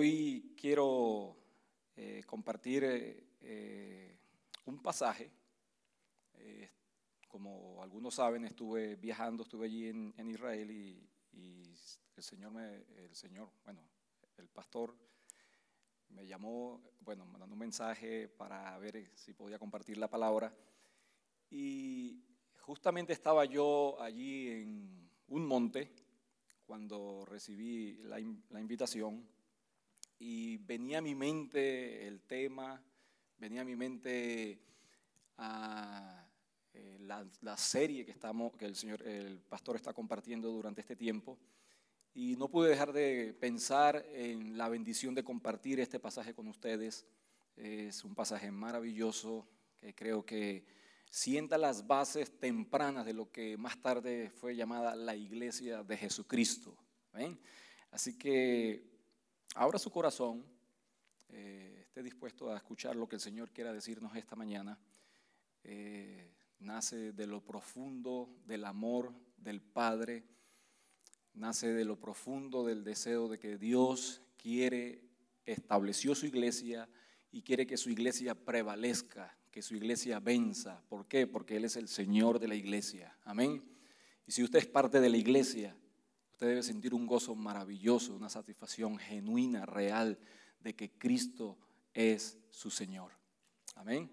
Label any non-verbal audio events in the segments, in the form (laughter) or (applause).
Hoy quiero eh, compartir eh, un pasaje. Eh, como algunos saben, estuve viajando, estuve allí en, Israel y, el Señor, el Señor, bueno, el pastor me llamó, bueno, mandando un mensaje para ver si podía compartir la palabra. Y justamente estaba yo allí en un monte cuando recibí la invitación y venía a mi mente el tema, venía a mi mente ah, eh, la, serie que, estamos, que el, señor, el pastor está compartiendo durante este tiempo. Y no pude dejar de pensar en la bendición de compartir este pasaje con ustedes. Es un pasaje maravilloso que creo que sienta las bases tempranas de lo que más tarde fue llamada la iglesia de Jesucristo. Así que abra su corazón, eh, esté dispuesto a escuchar lo que el Señor quiera decirnos esta mañana. Eh, nace de lo profundo del amor del Padre, nace de lo profundo del deseo de que Dios quiere, estableció su iglesia y quiere que su iglesia prevalezca, que su iglesia venza. ¿Por qué? Porque Él es el Señor de la iglesia. Amén. Y si usted es parte de la iglesia, Usted debe sentir un gozo maravilloso, una satisfacción genuina, real, de que Cristo es su Señor. Amén.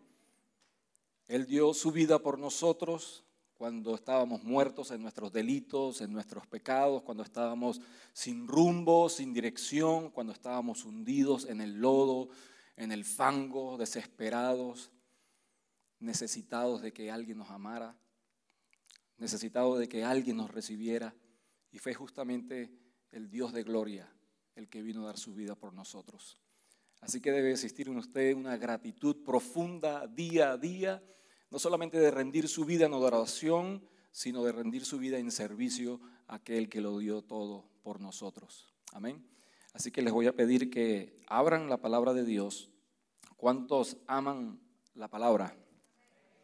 Él dio su vida por nosotros cuando estábamos muertos en nuestros delitos, en nuestros pecados, cuando estábamos sin rumbo, sin dirección, cuando estábamos hundidos en el lodo, en el fango, desesperados, necesitados de que alguien nos amara, necesitados de que alguien nos recibiera. Y fue justamente el Dios de gloria el que vino a dar su vida por nosotros. Así que debe existir en usted una gratitud profunda día a día, no solamente de rendir su vida en adoración, sino de rendir su vida en servicio a aquel que lo dio todo por nosotros. Amén. Así que les voy a pedir que abran la palabra de Dios. ¿Cuántos aman la palabra?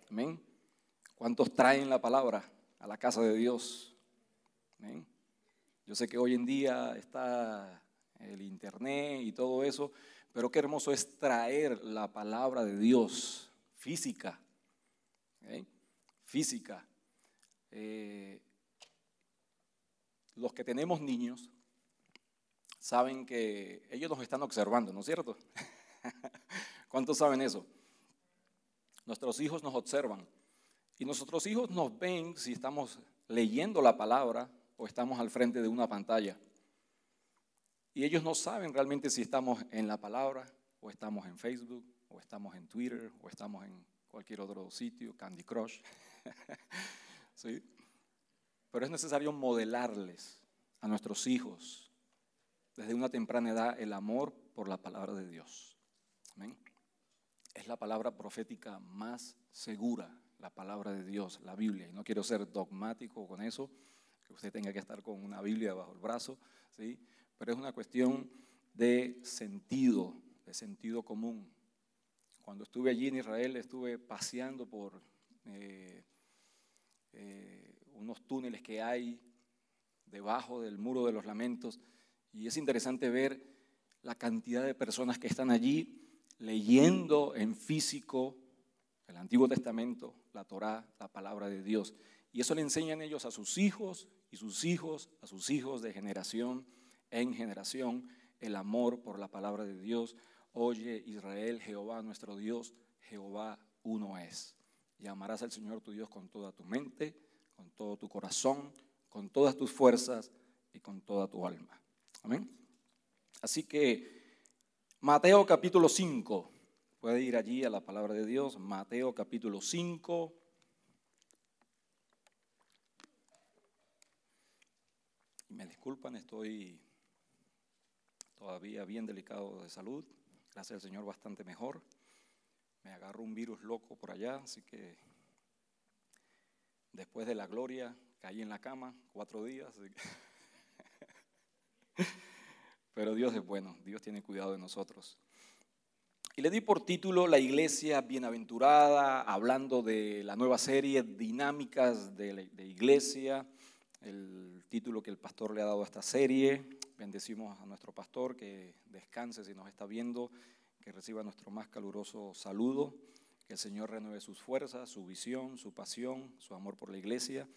Amén. ¿Cuántos traen la palabra a la casa de Dios? Amén. Yo sé que hoy en día está el internet y todo eso, pero qué hermoso es traer la palabra de Dios física. Física. Eh, los que tenemos niños saben que ellos nos están observando, ¿no es cierto? (laughs) ¿Cuántos saben eso? Nuestros hijos nos observan y nuestros hijos nos ven si estamos leyendo la palabra o estamos al frente de una pantalla. Y ellos no saben realmente si estamos en la palabra o estamos en Facebook o estamos en Twitter o estamos en cualquier otro sitio, Candy Crush. (laughs) ¿Sí? Pero es necesario modelarles a nuestros hijos desde una temprana edad el amor por la palabra de Dios. Es la palabra profética más segura, la palabra de Dios, la Biblia. Y no quiero ser dogmático con eso, usted tenga que estar con una Biblia bajo el brazo, ¿sí? pero es una cuestión de sentido, de sentido común. Cuando estuve allí en Israel estuve paseando por eh, eh, unos túneles que hay debajo del muro de los lamentos y es interesante ver la cantidad de personas que están allí leyendo en físico el Antiguo Testamento, la Torá, la palabra de Dios. Y eso le enseñan ellos a sus hijos y sus hijos, a sus hijos de generación en generación, el amor por la palabra de Dios. Oye Israel, Jehová nuestro Dios, Jehová uno es. Y amarás al Señor tu Dios con toda tu mente, con todo tu corazón, con todas tus fuerzas y con toda tu alma. Amén. Así que Mateo capítulo 5, puede ir allí a la palabra de Dios, Mateo capítulo 5, Me disculpan, estoy todavía bien delicado de salud. Gracias al Señor, bastante mejor. Me agarró un virus loco por allá, así que después de la gloria caí en la cama cuatro días. (laughs) Pero Dios es bueno, Dios tiene cuidado de nosotros. Y le di por título La iglesia bienaventurada, hablando de la nueva serie Dinámicas de, de Iglesia el título que el pastor le ha dado a esta serie, bendecimos a nuestro pastor, que descanse si nos está viendo, que reciba nuestro más caluroso saludo, que el Señor renueve sus fuerzas, su visión, su pasión, su amor por la iglesia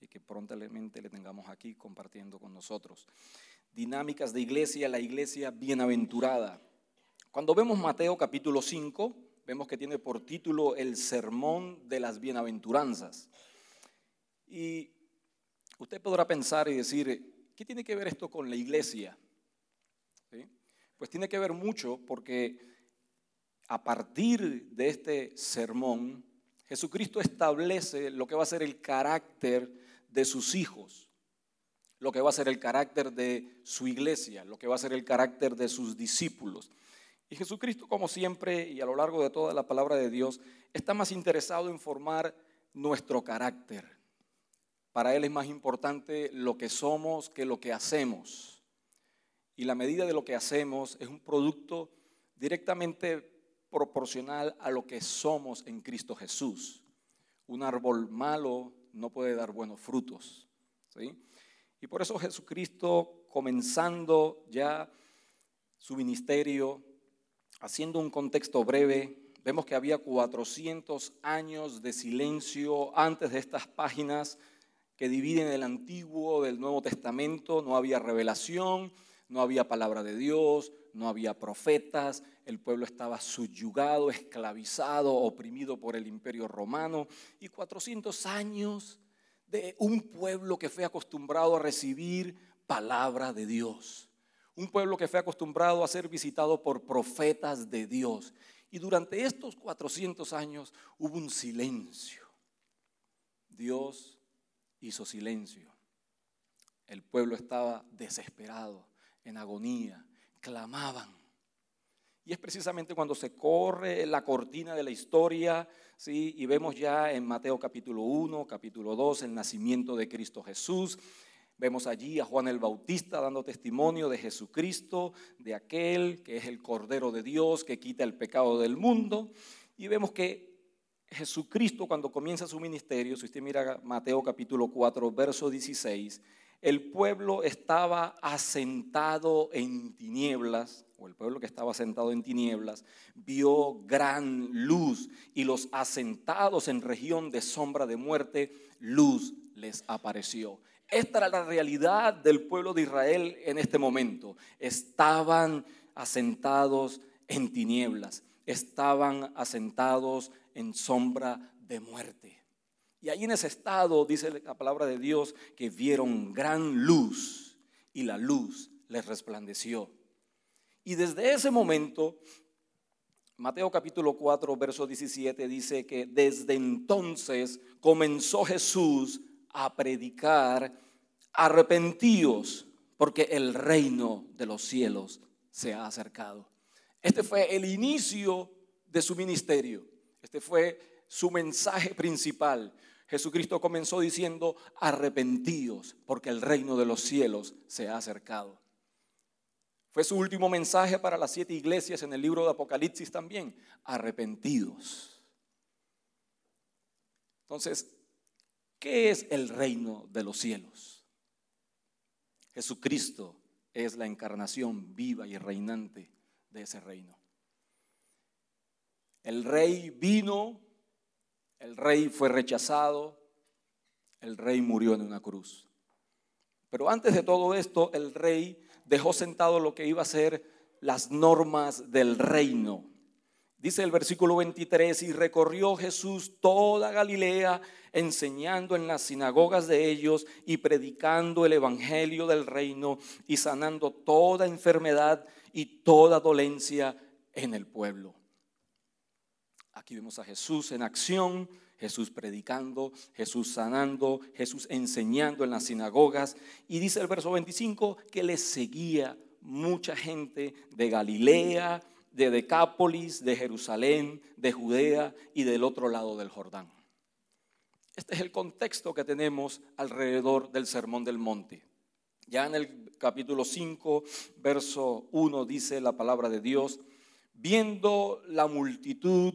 y que prontamente le tengamos aquí compartiendo con nosotros. Dinámicas de iglesia, la iglesia bienaventurada. Cuando vemos Mateo capítulo 5, vemos que tiene por título el sermón de las bienaventuranzas. Y usted podrá pensar y decir, ¿qué tiene que ver esto con la iglesia? Pues tiene que ver mucho porque a partir de este sermón, Jesucristo establece lo que va a ser el carácter de sus hijos, lo que va a ser el carácter de su iglesia, lo que va a ser el carácter de sus discípulos. Y Jesucristo, como siempre y a lo largo de toda la palabra de Dios, está más interesado en formar nuestro carácter. Para Él es más importante lo que somos que lo que hacemos. Y la medida de lo que hacemos es un producto directamente proporcional a lo que somos en Cristo Jesús. Un árbol malo no puede dar buenos frutos. Y por eso Jesucristo, comenzando ya su ministerio, haciendo un contexto breve, vemos que había 400 años de silencio antes de estas páginas que dividen el Antiguo del Nuevo Testamento, no había revelación, no había palabra de Dios, no había profetas, el pueblo estaba subyugado, esclavizado, oprimido por el imperio romano y 400 años de un pueblo que fue acostumbrado a recibir palabra de Dios. Un pueblo que fue acostumbrado a ser visitado por profetas de Dios. Y durante estos 400 años hubo un silencio. Dios hizo silencio. El pueblo estaba desesperado, en agonía, clamaban. Y es precisamente cuando se corre la cortina de la historia, ¿sí? y vemos ya en Mateo capítulo 1, capítulo 2, el nacimiento de Cristo Jesús. Vemos allí a Juan el Bautista dando testimonio de Jesucristo, de aquel que es el Cordero de Dios que quita el pecado del mundo. Y vemos que Jesucristo cuando comienza su ministerio, si usted mira Mateo capítulo 4, verso 16, el pueblo estaba asentado en tinieblas, o el pueblo que estaba asentado en tinieblas, vio gran luz y los asentados en región de sombra de muerte, luz les apareció. Esta era la realidad del pueblo de Israel en este momento. Estaban asentados en tinieblas, estaban asentados en sombra de muerte. Y ahí en ese estado, dice la palabra de Dios, que vieron gran luz y la luz les resplandeció. Y desde ese momento, Mateo capítulo 4, verso 17 dice que desde entonces comenzó Jesús a predicar, arrepentíos, porque el reino de los cielos se ha acercado. Este fue el inicio de su ministerio. Este fue su mensaje principal. Jesucristo comenzó diciendo, arrepentíos, porque el reino de los cielos se ha acercado. Fue su último mensaje para las siete iglesias en el libro de Apocalipsis también, arrepentidos. Entonces, ¿qué es el reino de los cielos? Jesucristo es la encarnación viva y reinante de ese reino. El rey vino el rey fue rechazado, el rey murió en una cruz. Pero antes de todo esto, el rey dejó sentado lo que iba a ser las normas del reino. Dice el versículo 23, y recorrió Jesús toda Galilea, enseñando en las sinagogas de ellos y predicando el evangelio del reino y sanando toda enfermedad y toda dolencia en el pueblo. Aquí vemos a Jesús en acción, Jesús predicando, Jesús sanando, Jesús enseñando en las sinagogas. Y dice el verso 25 que le seguía mucha gente de Galilea, de Decápolis, de Jerusalén, de Judea y del otro lado del Jordán. Este es el contexto que tenemos alrededor del Sermón del Monte. Ya en el capítulo 5, verso 1 dice la palabra de Dios, viendo la multitud,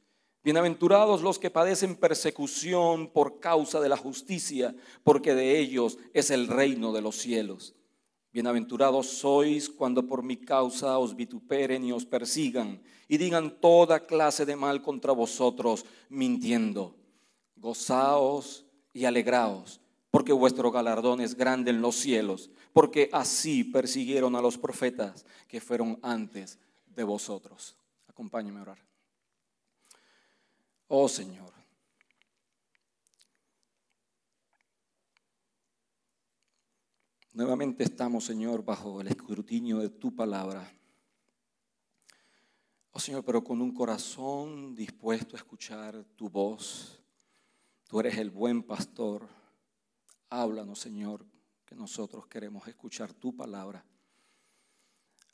Bienaventurados los que padecen persecución por causa de la justicia, porque de ellos es el reino de los cielos. Bienaventurados sois cuando por mi causa os vituperen y os persigan y digan toda clase de mal contra vosotros, mintiendo. Gozaos y alegraos, porque vuestro galardón es grande en los cielos, porque así persiguieron a los profetas que fueron antes de vosotros. Acompáñeme a orar. Oh Señor. Nuevamente estamos, Señor, bajo el escrutinio de tu palabra. Oh Señor, pero con un corazón dispuesto a escuchar tu voz Tú eres el buen pastor. Háblanos, Señor, que nosotros queremos escuchar tu palabra.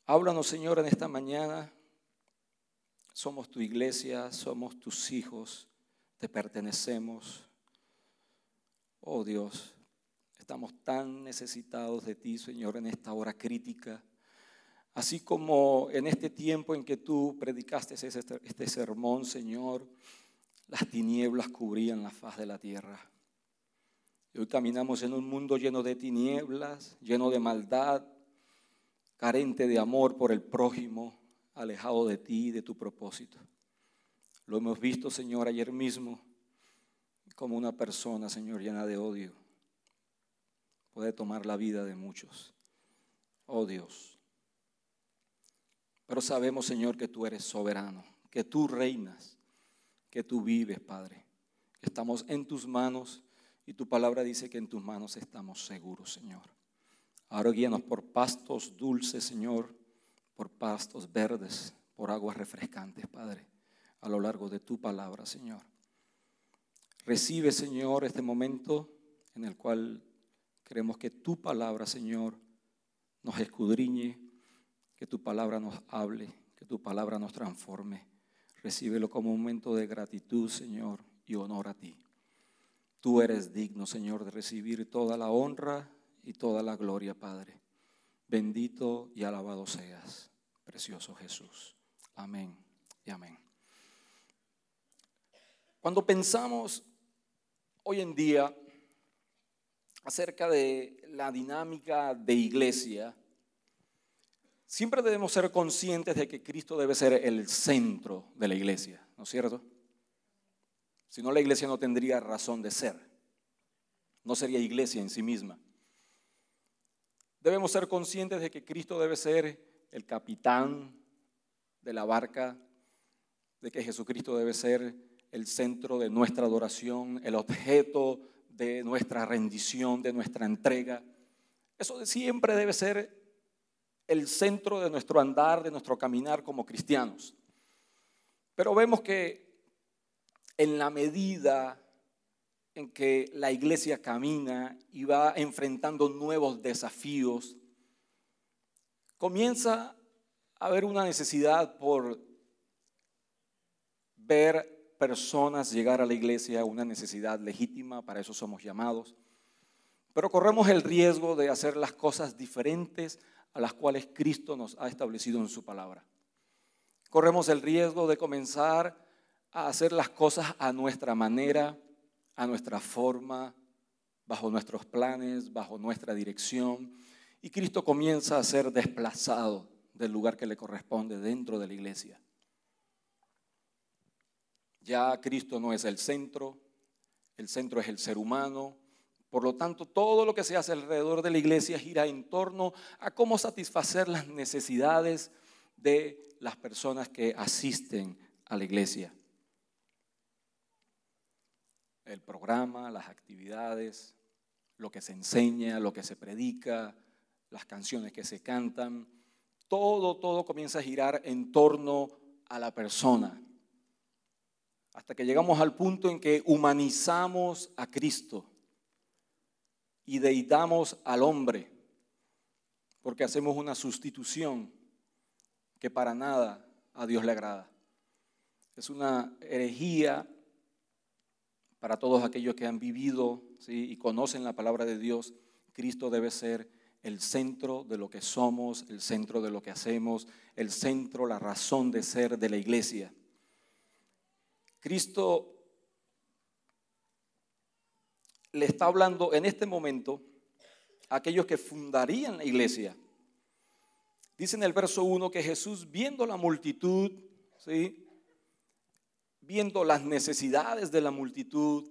Háblanos, Señor, en esta mañana. Somos tu iglesia, somos tus hijos, te pertenecemos. Oh Dios, estamos tan necesitados de ti, Señor, en esta hora crítica. Así como en este tiempo en que tú predicaste este sermón, Señor, las tinieblas cubrían la faz de la tierra. Y hoy caminamos en un mundo lleno de tinieblas, lleno de maldad, carente de amor por el prójimo, alejado de ti y de tu propósito. Lo hemos visto, Señor, ayer mismo, como una persona, Señor, llena de odio, puede tomar la vida de muchos. Oh Dios. Pero sabemos, Señor, que tú eres soberano, que tú reinas que tú vives, Padre. Estamos en tus manos y tu palabra dice que en tus manos estamos seguros, Señor. Ahora guíanos por pastos dulces, Señor, por pastos verdes, por aguas refrescantes, Padre, a lo largo de tu palabra, Señor. Recibe, Señor, este momento en el cual queremos que tu palabra, Señor, nos escudriñe, que tu palabra nos hable, que tu palabra nos transforme Recíbelo como un momento de gratitud, Señor, y honor a ti. Tú eres digno, Señor, de recibir toda la honra y toda la gloria, Padre. Bendito y alabado seas, precioso Jesús. Amén y amén. Cuando pensamos hoy en día acerca de la dinámica de iglesia, Siempre debemos ser conscientes de que Cristo debe ser el centro de la iglesia, ¿no es cierto? Si no, la iglesia no tendría razón de ser. No sería iglesia en sí misma. Debemos ser conscientes de que Cristo debe ser el capitán de la barca, de que Jesucristo debe ser el centro de nuestra adoración, el objeto de nuestra rendición, de nuestra entrega. Eso siempre debe ser el centro de nuestro andar, de nuestro caminar como cristianos. Pero vemos que en la medida en que la iglesia camina y va enfrentando nuevos desafíos, comienza a haber una necesidad por ver personas llegar a la iglesia, una necesidad legítima, para eso somos llamados, pero corremos el riesgo de hacer las cosas diferentes a las cuales Cristo nos ha establecido en su palabra. Corremos el riesgo de comenzar a hacer las cosas a nuestra manera, a nuestra forma, bajo nuestros planes, bajo nuestra dirección. Y Cristo comienza a ser desplazado del lugar que le corresponde dentro de la iglesia. Ya Cristo no es el centro, el centro es el ser humano, por lo tanto, todo lo que se hace alrededor de la iglesia gira en torno a cómo satisfacer las necesidades de las personas que asisten a la iglesia. El programa, las actividades, lo que se enseña, lo que se predica, las canciones que se cantan, todo, todo comienza a girar en torno a la persona. Hasta que llegamos al punto en que humanizamos a Cristo y deidamos al hombre, porque hacemos una sustitución que para nada a Dios le agrada. Es una herejía para todos aquellos que han vivido y conocen la palabra de Dios. Cristo debe ser el centro de lo que somos, el centro de lo que hacemos, el centro, la razón de ser de la iglesia. Cristo le está hablando en este momento a aquellos que fundarían la iglesia. Dice en el verso 1 que Jesús, viendo la multitud, ¿sí? Viendo las necesidades de la multitud,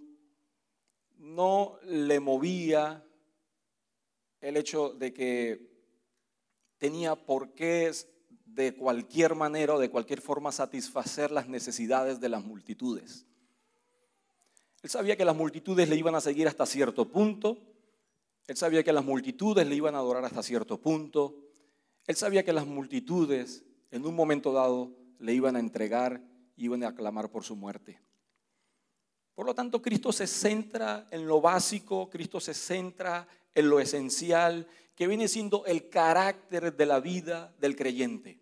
no le movía el hecho de que tenía por qué de cualquier manera o de cualquier forma satisfacer las necesidades de las multitudes. Él sabía que las multitudes le iban a seguir hasta cierto punto, él sabía que las multitudes le iban a adorar hasta cierto punto, él sabía que las multitudes en un momento dado le iban a entregar iban a clamar por su muerte. Por lo tanto, Cristo se centra en lo básico, Cristo se centra en lo esencial, que viene siendo el carácter de la vida del creyente.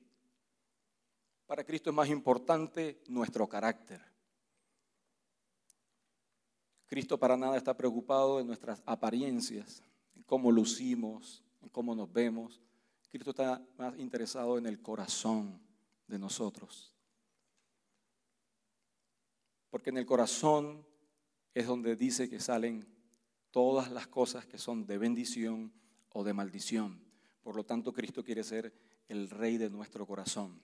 Para Cristo es más importante nuestro carácter. Cristo para nada está preocupado en nuestras apariencias, en cómo lucimos, en cómo nos vemos. Cristo está más interesado en el corazón de nosotros. Porque en el corazón es donde dice que salen todas las cosas que son de bendición o de maldición. Por lo tanto, Cristo quiere ser el rey de nuestro corazón.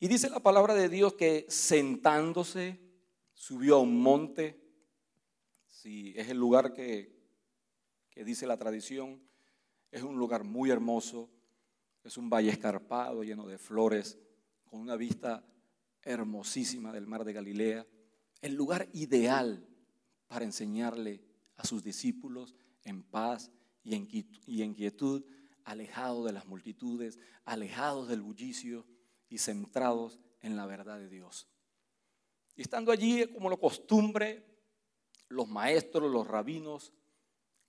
Y dice la palabra de Dios que sentándose subió a un monte. Si es el lugar que, que dice la tradición, es un lugar muy hermoso, es un valle escarpado lleno de flores, con una vista hermosísima del mar de Galilea, el lugar ideal para enseñarle a sus discípulos en paz y en quietud, alejados de las multitudes, alejados del bullicio y centrados en la verdad de Dios. Y estando allí, como lo costumbre, los maestros, los rabinos,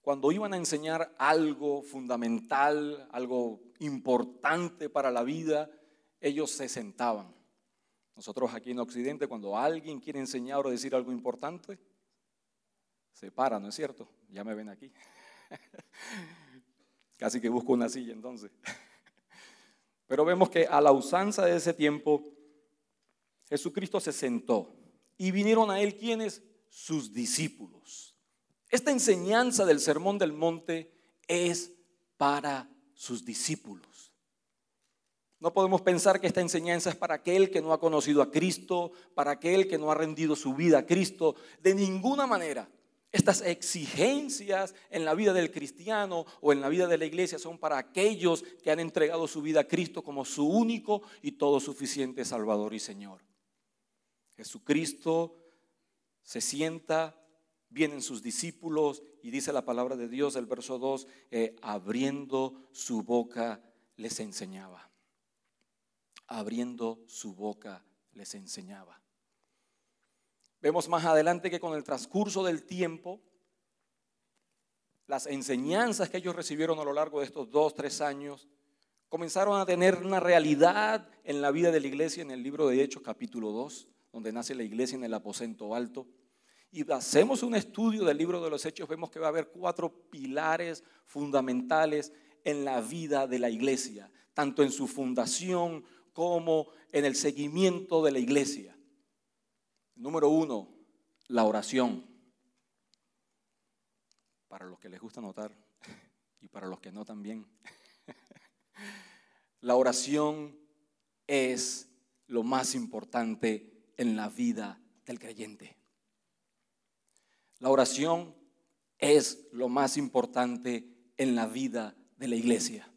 cuando iban a enseñar algo fundamental, algo importante para la vida, ellos se sentaban. Nosotros aquí en Occidente, cuando alguien quiere enseñar o decir algo importante, se para, ¿no es cierto? Ya me ven aquí. (laughs) Casi que busco una silla entonces. (laughs) Pero vemos que a la usanza de ese tiempo, Jesucristo se sentó y vinieron a él quienes? Sus discípulos. Esta enseñanza del Sermón del Monte es para sus discípulos. No podemos pensar que esta enseñanza es para aquel que no ha conocido a Cristo, para aquel que no ha rendido su vida a Cristo. De ninguna manera. Estas exigencias en la vida del cristiano o en la vida de la iglesia son para aquellos que han entregado su vida a Cristo como su único y todo suficiente Salvador y Señor. Jesucristo se sienta, vienen sus discípulos y dice la palabra de Dios, el verso 2, eh, abriendo su boca les enseñaba abriendo su boca les enseñaba. Vemos más adelante que con el transcurso del tiempo, las enseñanzas que ellos recibieron a lo largo de estos dos, tres años, comenzaron a tener una realidad en la vida de la iglesia en el libro de Hechos capítulo 2, donde nace la iglesia en el aposento alto. Y hacemos un estudio del libro de los Hechos, vemos que va a haber cuatro pilares fundamentales en la vida de la iglesia, tanto en su fundación como en el seguimiento de la iglesia. Número uno, la oración. Para los que les gusta notar (laughs) y para los que no también. (laughs) La oración es lo más importante en la vida del creyente. La oración es lo más importante en la vida de la iglesia.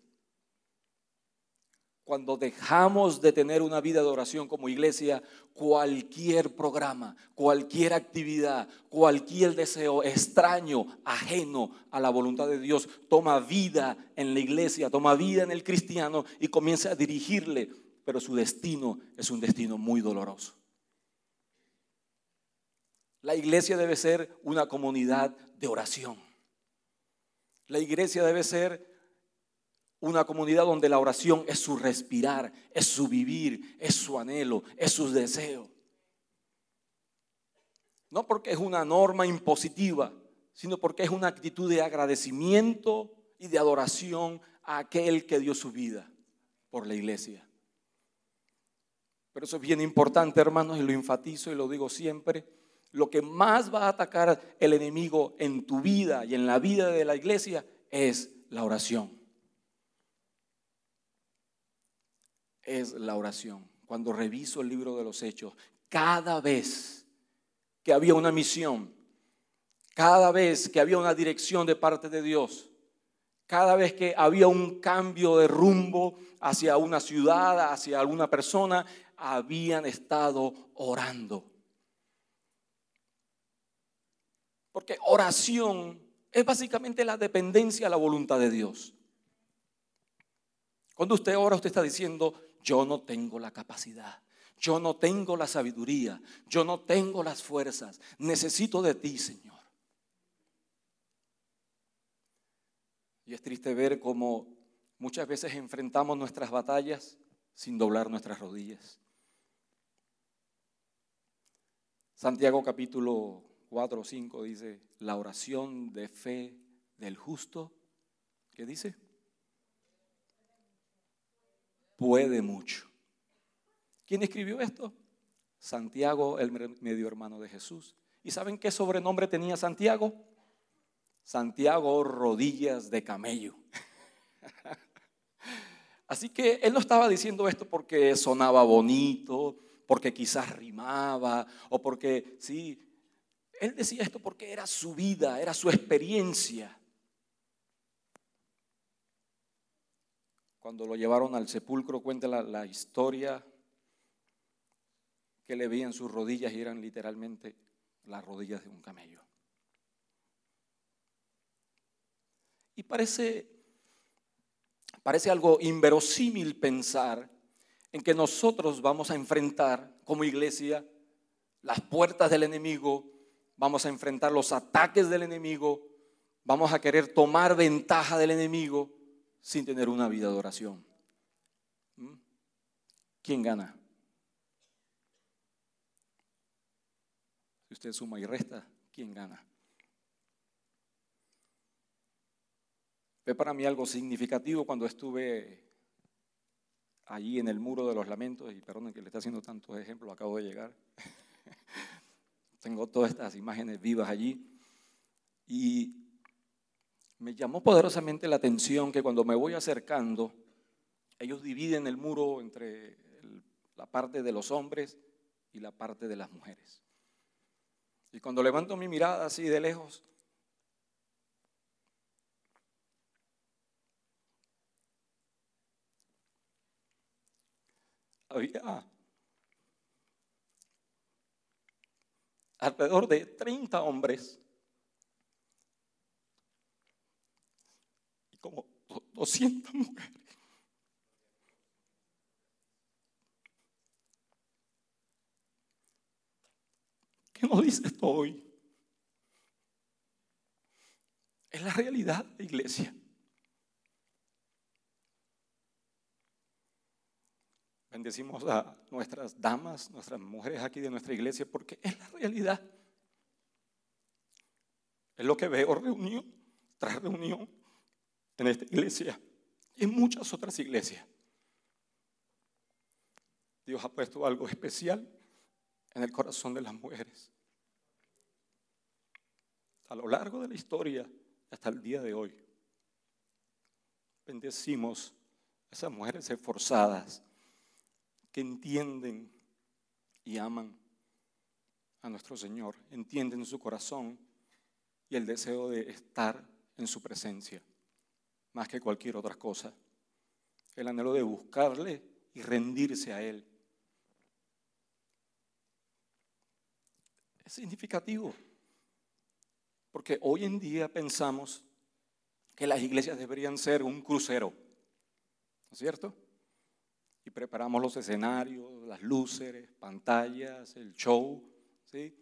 Cuando dejamos de tener una vida de oración como iglesia, cualquier programa, cualquier actividad, cualquier deseo extraño, ajeno a la voluntad de Dios, toma vida en la iglesia, toma vida en el cristiano y comienza a dirigirle, pero su destino es un destino muy doloroso. La iglesia debe ser una comunidad de oración. La iglesia debe ser una comunidad donde la oración es su respirar, es su vivir, es su anhelo, es su deseo. No porque es una norma impositiva, sino porque es una actitud de agradecimiento y de adoración a aquel que dio su vida por la iglesia. Pero eso es bien importante, hermanos, y lo enfatizo y lo digo siempre. Lo que más va a atacar el enemigo en tu vida y en la vida de la iglesia es la oración. Es la oración. Cuando reviso el libro de los hechos, cada vez que había una misión, cada vez que había una dirección de parte de Dios, cada vez que había un cambio de rumbo hacia una ciudad, hacia alguna persona, habían estado orando. Porque oración es básicamente la dependencia a la voluntad de Dios. Cuando usted ora, usted está diciendo, yo no tengo la capacidad, yo no tengo la sabiduría, yo no tengo las fuerzas, necesito de ti, Señor. Y es triste ver cómo muchas veces enfrentamos nuestras batallas sin doblar nuestras rodillas. Santiago capítulo 4 o 5 dice, la oración de fe del justo, ¿qué dice? Puede mucho. ¿Quién escribió esto? Santiago, el medio hermano de Jesús. ¿Y saben qué sobrenombre tenía Santiago? Santiago rodillas de camello. (laughs) Así que él no estaba diciendo esto porque sonaba bonito, porque quizás rimaba o porque sí. Él decía esto porque era su vida, era su experiencia. Cuando lo llevaron al sepulcro, cuenta la, historia que le veían sus rodillas y eran literalmente las rodillas de un camello. Y parece, parece algo inverosímil pensar en que nosotros vamos a enfrentar como iglesia las puertas del enemigo, vamos a enfrentar los ataques del enemigo, vamos a querer tomar ventaja del enemigo sin tener una vida de oración. ¿Mm? ¿Quién gana? Si usted suma y resta, ¿quién gana? Fue para mí algo significativo cuando estuve allí en el muro de los lamentos, y perdonen que le esté haciendo tantos ejemplos, acabo de llegar. (laughs) Tengo todas estas imágenes vivas allí. Y me llamó poderosamente la atención que cuando me voy acercando, ellos dividen el muro entre la parte de los hombres y la parte de las mujeres. Y cuando levanto mi mirada así de lejos, había alrededor de 30 hombres como 200 mujeres. ¿Qué nos dice esto hoy? Es la realidad de iglesia. Bendecimos a nuestras damas, nuestras mujeres aquí de nuestra iglesia, porque es la realidad. Es lo que veo reunión tras reunión en esta iglesia y en muchas otras iglesias. Dios ha puesto algo especial en el corazón de las mujeres. A lo largo de la historia, hasta el día de hoy, bendecimos a esas mujeres esforzadas que entienden y aman a nuestro Señor, entienden su corazón y el deseo de estar en su presencia más que cualquier otra cosa. el anhelo de buscarle y rendirse a Él. Es significativo, porque hoy en día pensamos que las iglesias deberían ser un crucero, ¿no es cierto? Y preparamos los escenarios, las luces, pantallas, el show, ¿sí?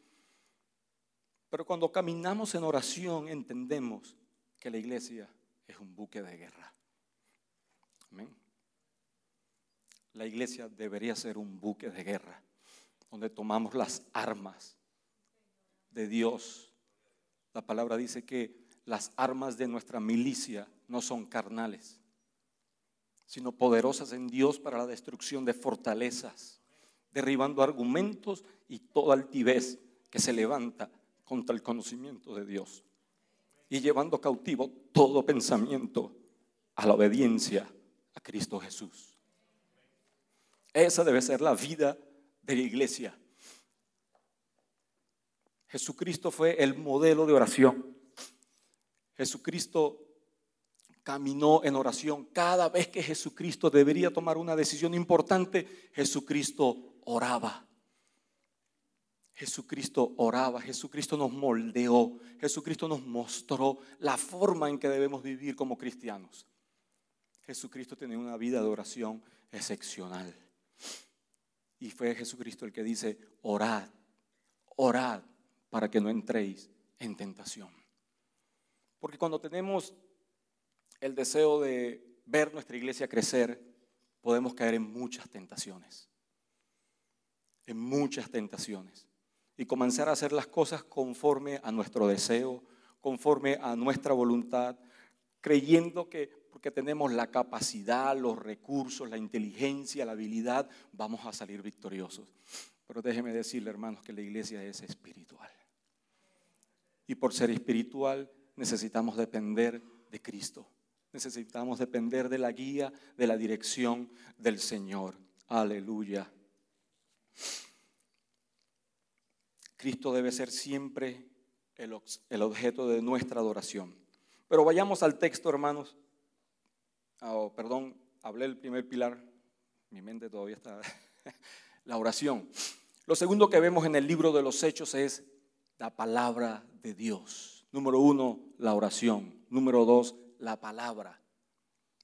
Pero cuando caminamos en oración entendemos que la iglesia es un buque de guerra. Amén. La iglesia debería ser un buque de guerra, donde tomamos las armas de Dios. La palabra dice que las armas de nuestra milicia no son carnales, sino poderosas en Dios para la destrucción de fortalezas, derribando argumentos y toda altivez que se levanta contra el conocimiento de Dios y llevando cautivo todo pensamiento a la obediencia a Cristo Jesús. Esa debe ser la vida de la iglesia. Jesucristo fue el modelo de oración. Jesucristo caminó en oración. Cada vez que Jesucristo debería tomar una decisión importante, Jesucristo oraba. Jesucristo oraba, Jesucristo nos moldeó, Jesucristo nos mostró la forma en que debemos vivir como cristianos. Jesucristo tenía una vida de oración excepcional. Y fue Jesucristo el que dice, orad, orad para que no entréis en tentación. Porque cuando tenemos el deseo de ver nuestra iglesia crecer, podemos caer en muchas tentaciones. En muchas tentaciones y comenzar a hacer las cosas conforme a nuestro deseo, conforme a nuestra voluntad, creyendo que porque tenemos la capacidad, los recursos, la inteligencia, la habilidad, vamos a salir victoriosos. Pero déjeme decirle, hermanos, que la iglesia es espiritual. Y por ser espiritual necesitamos depender de Cristo. Necesitamos depender de la guía, de la dirección del Señor. Aleluya. Cristo debe ser siempre el, objeto de nuestra adoración. Pero vayamos al texto, hermanos. Oh, perdón, hablé el primer pilar. Mi mente todavía está. (laughs) la oración. Lo segundo que vemos en el libro de los Hechos es la palabra de Dios. Número uno, la oración. Número dos, la palabra.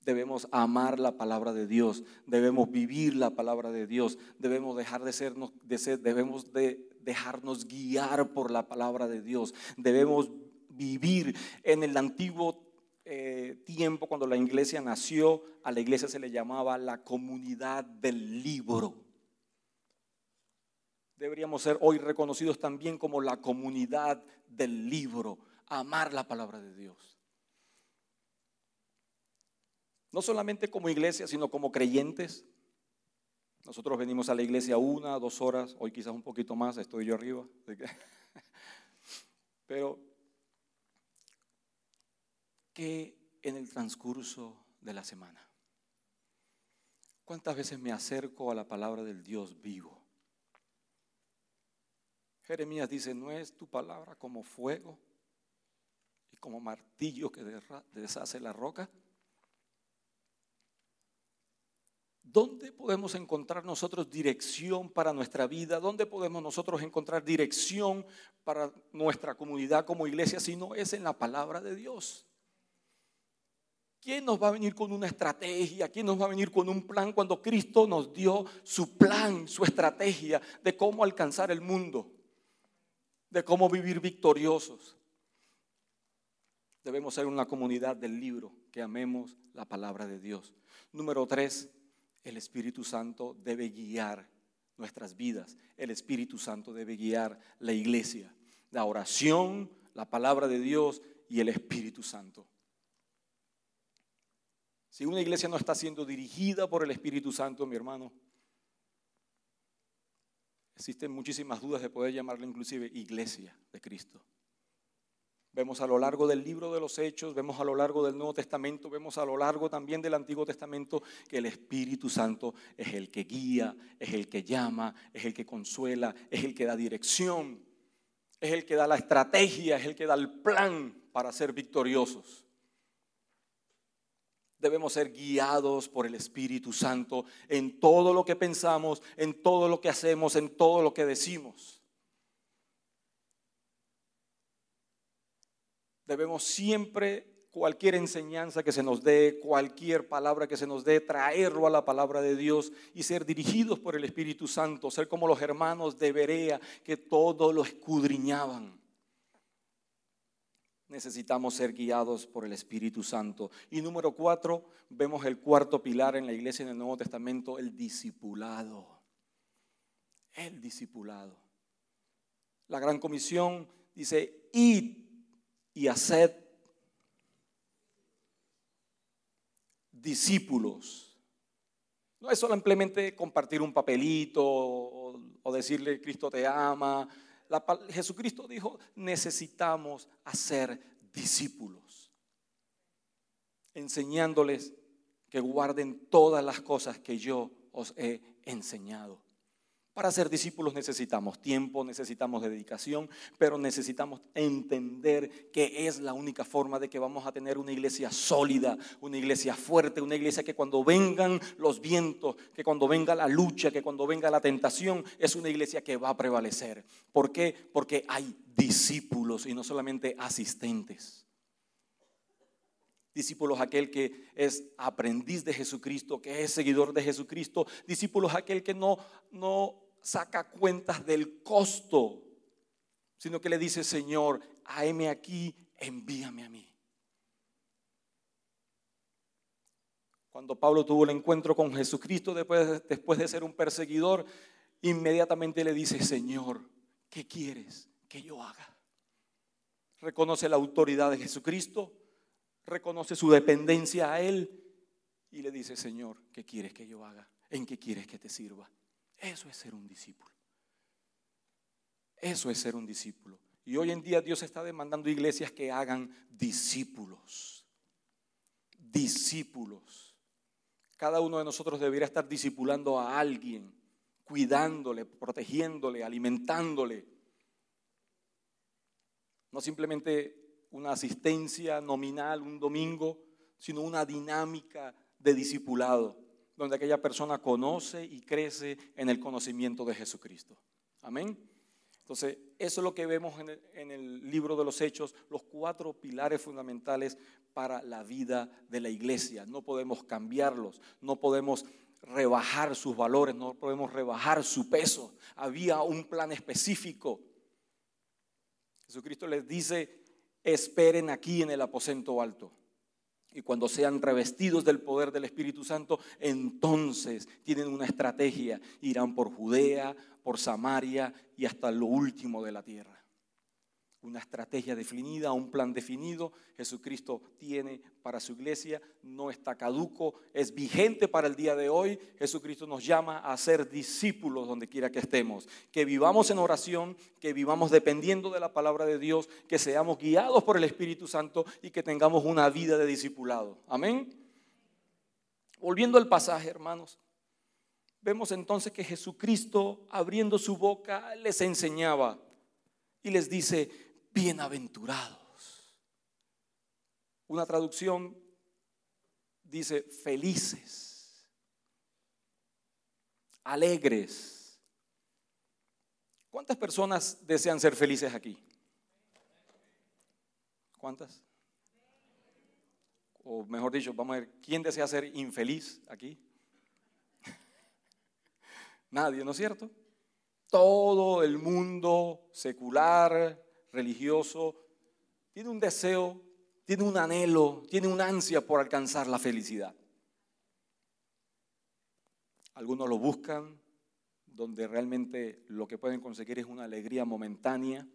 Debemos amar la palabra de Dios, debemos vivir la palabra de Dios, debemos dejar de sernos, de ser, debemos de dejarnos guiar por la palabra de Dios, debemos vivir en el antiguo eh, tiempo cuando la iglesia nació, a la iglesia se le llamaba la comunidad del libro. Deberíamos ser hoy reconocidos también como la comunidad del libro, amar la palabra de Dios. No solamente como iglesia, sino como creyentes. Nosotros venimos a la iglesia una, dos horas, hoy quizás un poquito más, estoy yo arriba. (laughs) Pero, ¿qué en el transcurso de la semana? ¿Cuántas veces me acerco a la palabra del Dios vivo? Jeremías dice, ¿no es tu palabra como fuego y como martillo que deshace la roca? ¿Dónde podemos encontrar nosotros dirección para nuestra vida? ¿Dónde podemos nosotros encontrar dirección para nuestra comunidad como iglesia si no es en la palabra de Dios? ¿Quién nos va a venir con una estrategia? ¿Quién nos va a venir con un plan cuando Cristo nos dio su plan, su estrategia de cómo alcanzar el mundo? De cómo vivir victoriosos. Debemos ser una comunidad del libro que amemos la palabra de Dios. Número tres, el Espíritu Santo debe guiar nuestras vidas. El Espíritu Santo debe guiar la iglesia. La oración, la palabra de Dios y el Espíritu Santo. Si una iglesia no está siendo dirigida por el Espíritu Santo, mi hermano, existen muchísimas dudas de poder llamarla inclusive iglesia de Cristo. Vemos a lo largo del libro de los Hechos, vemos a lo largo del Nuevo Testamento, vemos a lo largo también del Antiguo Testamento que el Espíritu Santo es el que guía, es el que llama, es el que consuela, es el que da dirección, es el que da la estrategia, es el que da el plan para ser victoriosos. Debemos ser guiados por el Espíritu Santo en todo lo que pensamos, en todo lo que hacemos, en todo lo que decimos. Debemos siempre, cualquier enseñanza que se nos dé, cualquier palabra que se nos dé, traerlo a la palabra de Dios y ser dirigidos por el Espíritu Santo, ser como los hermanos de Berea que todo lo escudriñaban necesitamos ser guiados por el Espíritu Santo. Y número cuatro, vemos el cuarto pilar en la iglesia en el Nuevo Testamento, el discipulado. El discipulado. La gran comisión dice, id y haced discípulos. No es solamente compartir un papelito o, decirle Cristo te ama, Jesucristo dijo, necesitamos hacer discípulos, enseñándoles que guarden todas las cosas que yo os he enseñado. Para ser discípulos necesitamos tiempo, necesitamos dedicación, pero necesitamos entender que es la única forma de que vamos a tener una iglesia sólida, una iglesia fuerte, una iglesia que cuando vengan los vientos, que cuando venga la lucha, que cuando venga la tentación, es una iglesia que va a prevalecer. ¿Por qué? Porque hay discípulos y no solamente asistentes. Discípulos aquel que es aprendiz de Jesucristo, que es seguidor de Jesucristo. Discípulos aquel que no, no saca cuentas del costo, sino que le dice, Señor, heme aquí, envíame a mí. Cuando Pablo tuvo el encuentro con Jesucristo después, después de ser un perseguidor, inmediatamente le dice, Señor, ¿qué quieres que yo haga? Reconoce la autoridad de Jesucristo, reconoce su dependencia a Él y le dice, Señor, ¿qué quieres que yo haga? ¿En qué quieres que te sirva? Eso es ser un discípulo. Eso es ser un discípulo. Y hoy en día Dios está demandando iglesias que hagan discípulos. Discípulos. Cada uno de nosotros debería estar discipulando a alguien, cuidándole, protegiéndole, alimentándole. No simplemente una asistencia nominal un domingo, sino una dinámica de discipulado donde aquella persona conoce y crece en el conocimiento de Jesucristo. Amén. Entonces, eso es lo que vemos en el, libro de los Hechos, los cuatro pilares fundamentales para la vida de la iglesia. No podemos cambiarlos, no podemos rebajar sus valores, no podemos rebajar su peso. Había un plan específico. Jesucristo les dice, esperen aquí en el aposento alto. Y cuando sean revestidos del poder del Espíritu Santo, entonces tienen una estrategia. Irán por Judea, por Samaria y hasta lo último de la tierra una estrategia definida, un plan definido. Jesucristo tiene para su iglesia, no está caduco, es vigente para el día de hoy. Jesucristo nos llama a ser discípulos donde quiera que estemos, que vivamos en oración, que vivamos dependiendo de la palabra de Dios, que seamos guiados por el Espíritu Santo y que tengamos una vida de discipulado. Amén. Volviendo al pasaje, hermanos, vemos entonces que Jesucristo abriendo su boca les enseñaba y les dice, bienaventurados. Una traducción dice felices, alegres. ¿Cuántas personas desean ser felices aquí? ¿Cuántas? O mejor dicho, vamos a ver, ¿quién desea ser infeliz aquí? (laughs) Nadie, ¿no es cierto? Todo el mundo secular, religioso, tiene un deseo, tiene un anhelo, tiene una ansia por alcanzar la felicidad. Algunos lo buscan donde realmente lo que pueden conseguir es una alegría momentánea,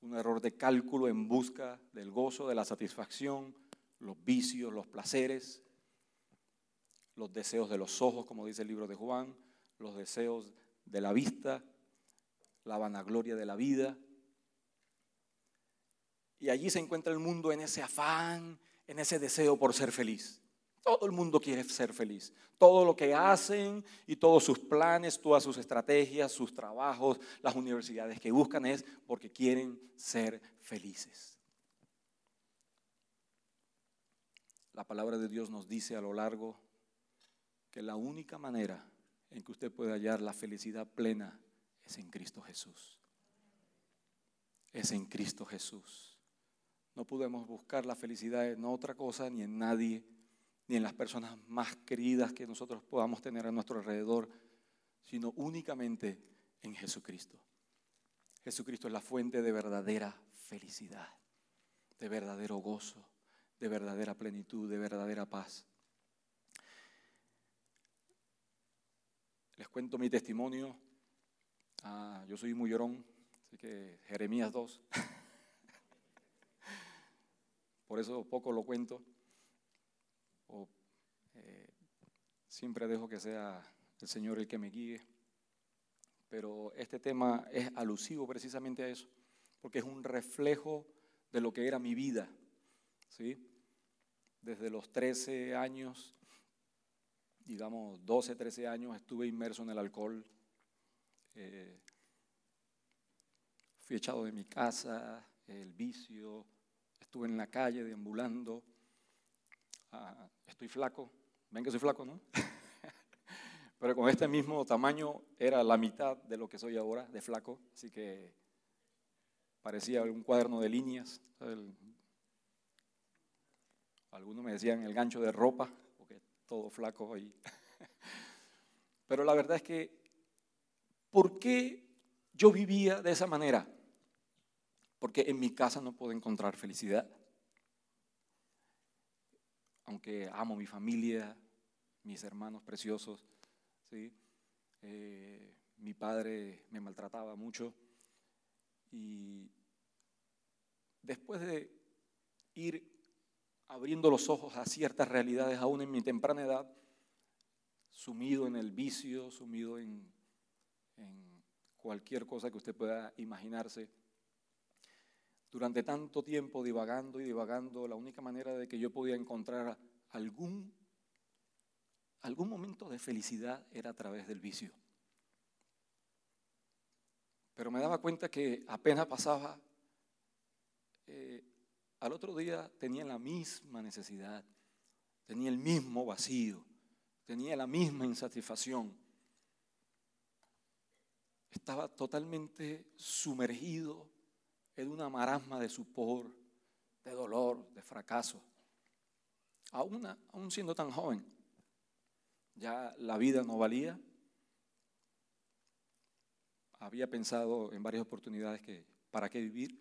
un error de cálculo en busca del gozo, de la satisfacción, los vicios, los placeres, los deseos de los ojos, como dice el libro de Juan, los deseos de la vista, la vanagloria de la vida, y allí se encuentra el mundo en ese afán, en ese deseo por ser feliz. Todo el mundo quiere ser feliz. Todo lo que hacen y todos sus planes, todas sus estrategias, sus trabajos, las universidades que buscan es porque quieren ser felices. la palabra de Dios nos dice a lo largo que la única manera en que usted puede hallar la felicidad plena es en Cristo Jesús. Es en Cristo Jesús. No podemos buscar la felicidad en otra cosa, ni en nadie, ni en las personas más queridas que nosotros podamos tener a nuestro alrededor, sino únicamente en Jesucristo. Jesucristo es la fuente de verdadera felicidad, de verdadero gozo, de verdadera plenitud, de verdadera paz. Les cuento mi testimonio. Ah, yo soy muy llorón, así que Jeremías 2. (laughs) Por eso poco lo cuento. Eh, siempre dejo que sea el Señor el que me guíe. Pero este tema es alusivo precisamente a eso, porque es un reflejo de lo que era mi vida. ¿sí? Desde los 13 años, digamos 12, 13 años, estuve inmerso en el alcohol. Eh, fui echado de mi casa, el vicio, estuve en la calle deambulando. Ah, estoy flaco, ven que soy flaco, ¿no? (laughs) Pero con este mismo tamaño era la mitad de lo que soy ahora, de flaco, así que parecía un cuaderno de líneas. algunos me decían el gancho de ropa, porque todo flaco ahí. (laughs) Pero la verdad es que, ¿por qué yo vivía de esa manera? Porque en mi casa no puedo encontrar felicidad. Aunque amo mi familia, mis hermanos preciosos, ¿sí? Eh, mi padre me maltrataba mucho y después de ir abriendo los ojos a ciertas realidades aún en mi temprana edad, sumido en el vicio, sumido en, en cualquier cosa que usted pueda imaginarse, durante tanto tiempo divagando y divagando, la única manera de que yo podía encontrar algún algún momento de felicidad era a través del vicio. Pero me daba cuenta que apenas pasaba, eh, al otro día tenía la misma necesidad, tenía el mismo vacío, tenía la misma insatisfacción. Estaba totalmente sumergido en una marasma de supor, de dolor, de fracaso, aún, aún siendo tan joven ya la vida no valía. Había pensado en varias oportunidades que para qué vivir.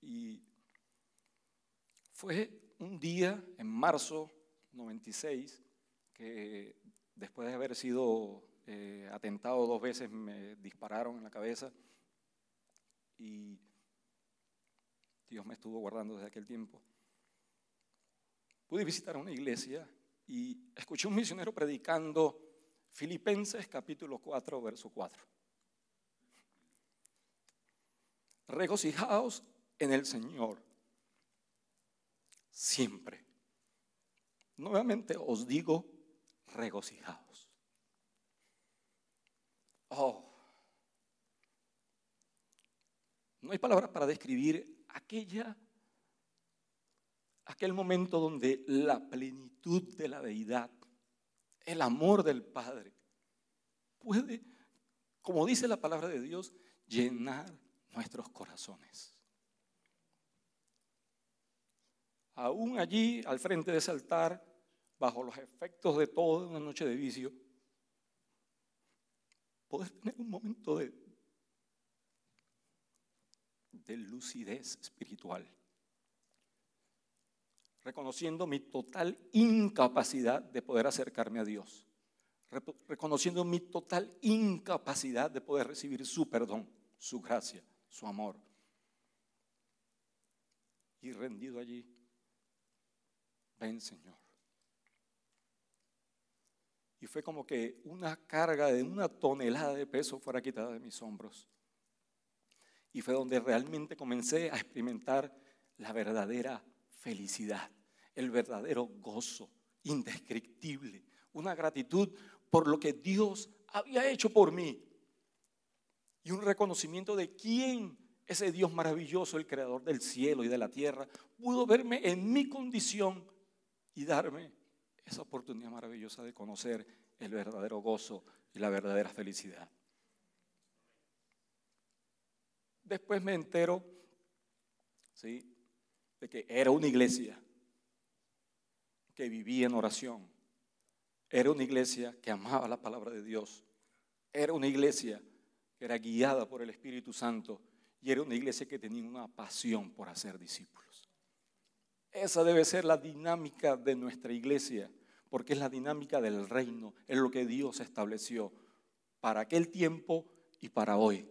Y fue un día en marzo 96 que después de haber sido eh, atentado dos veces me dispararon en la cabeza y Dios me estuvo guardando desde aquel tiempo. Pude visitar una iglesia y escuché un misionero predicando Filipenses capítulo 4, verso 4. Regocijaos en el Señor siempre. Nuevamente os digo, regocijaos. Oh, no hay palabras para describir aquella aquel momento donde la plenitud de la deidad, el amor del Padre, puede, como dice la palabra de Dios, llenar nuestros corazones. Aún allí, al frente de ese altar, bajo los efectos de toda una noche de vicio, poder tener un momento de, de lucidez espiritual reconociendo mi total incapacidad de poder acercarme a Dios, reconociendo mi total incapacidad de poder recibir su perdón, su gracia, su amor. Y rendido allí, ven Señor. Y fue como que una carga de una tonelada de peso fuera quitada de mis hombros. Y fue donde realmente comencé a experimentar la verdadera felicidad el verdadero gozo indescriptible, una gratitud por lo que Dios había hecho por mí y un reconocimiento de quién ese Dios maravilloso, el creador del cielo y de la tierra, pudo verme en mi condición y darme esa oportunidad maravillosa de conocer el verdadero gozo y la verdadera felicidad. Después me entero, ¿sí? De que era una iglesia que vivía en oración. Era una iglesia que amaba la palabra de Dios. Era una iglesia que era guiada por el Espíritu Santo y era una iglesia que tenía una pasión por hacer discípulos. Esa debe ser la dinámica de nuestra iglesia, porque es la dinámica del reino, es lo que Dios estableció para aquel tiempo y para hoy.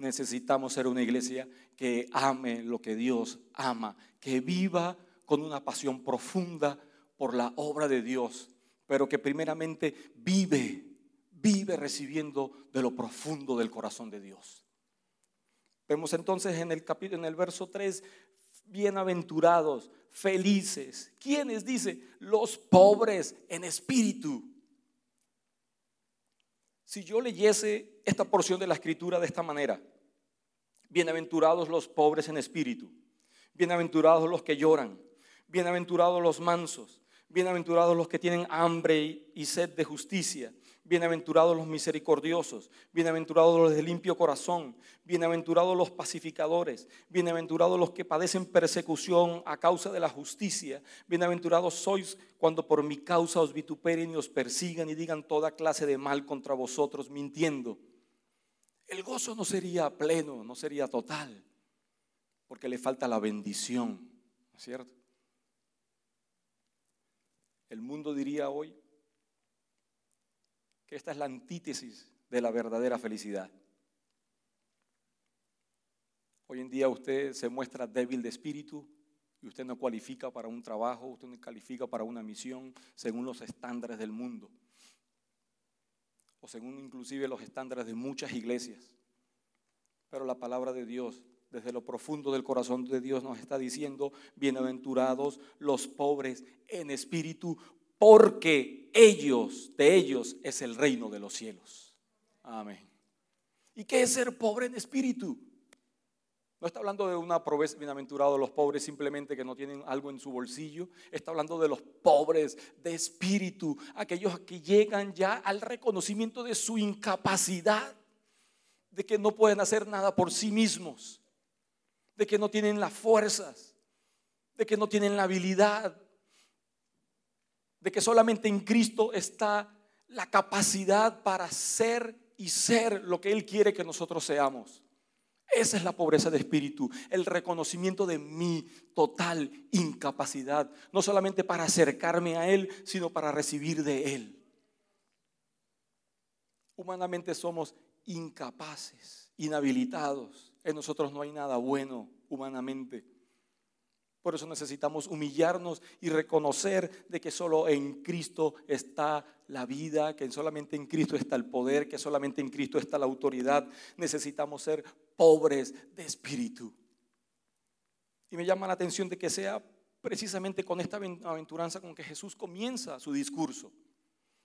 Necesitamos ser una iglesia que ame lo que Dios ama, que viva con una pasión profunda por la obra de Dios, pero que primeramente vive, vive recibiendo de lo profundo del corazón de Dios. Vemos entonces en el capítulo, en el verso 3, bienaventurados, felices. ¿Quiénes? Dice, los pobres en espíritu. Si yo leyese esta porción de la escritura de esta manera, bienaventurados los pobres en espíritu, bienaventurados los que lloran, bienaventurados los mansos, bienaventurados los que tienen hambre y sed de justicia, Bienaventurados los misericordiosos, bienaventurados los de limpio corazón, bienaventurados los pacificadores, bienaventurados los que padecen persecución a causa de la justicia, bienaventurados sois cuando por mi causa os vituperen y os persigan y digan toda clase de mal contra vosotros mintiendo. El gozo no sería pleno, no sería total, porque le falta la bendición, ¿no es cierto? El mundo diría hoy, que esta es la antítesis de la verdadera felicidad. Hoy en día usted se muestra débil de espíritu y usted no cualifica para un trabajo, usted no califica para una misión según los estándares del mundo o según inclusive los estándares de muchas iglesias. Pero la palabra de Dios, desde lo profundo del corazón de Dios, nos está diciendo, bienaventurados los pobres en espíritu, porque ellos, de ellos es el reino de los cielos. Amén. ¿Y qué es ser pobre en espíritu? No está hablando de una pobreza bienaventurado los pobres simplemente que no tienen algo en su bolsillo. Está hablando de los pobres de espíritu, aquellos que llegan ya al reconocimiento de su incapacidad, de que no pueden hacer nada por sí mismos, de que no tienen las fuerzas, de que no tienen la habilidad, de que solamente en Cristo está la capacidad para ser y ser lo que Él quiere que nosotros seamos. Esa es la pobreza de espíritu, el reconocimiento de mi total incapacidad, no solamente para acercarme a Él, sino para recibir de Él. Humanamente somos incapaces, inhabilitados. En nosotros no hay nada bueno humanamente. Por eso necesitamos humillarnos y reconocer de que solo en Cristo está la vida, que solamente en Cristo está el poder, que solamente en Cristo está la autoridad. Necesitamos ser pobres de espíritu. Y me llama la atención de que sea precisamente con esta aventuranza con que Jesús comienza su discurso.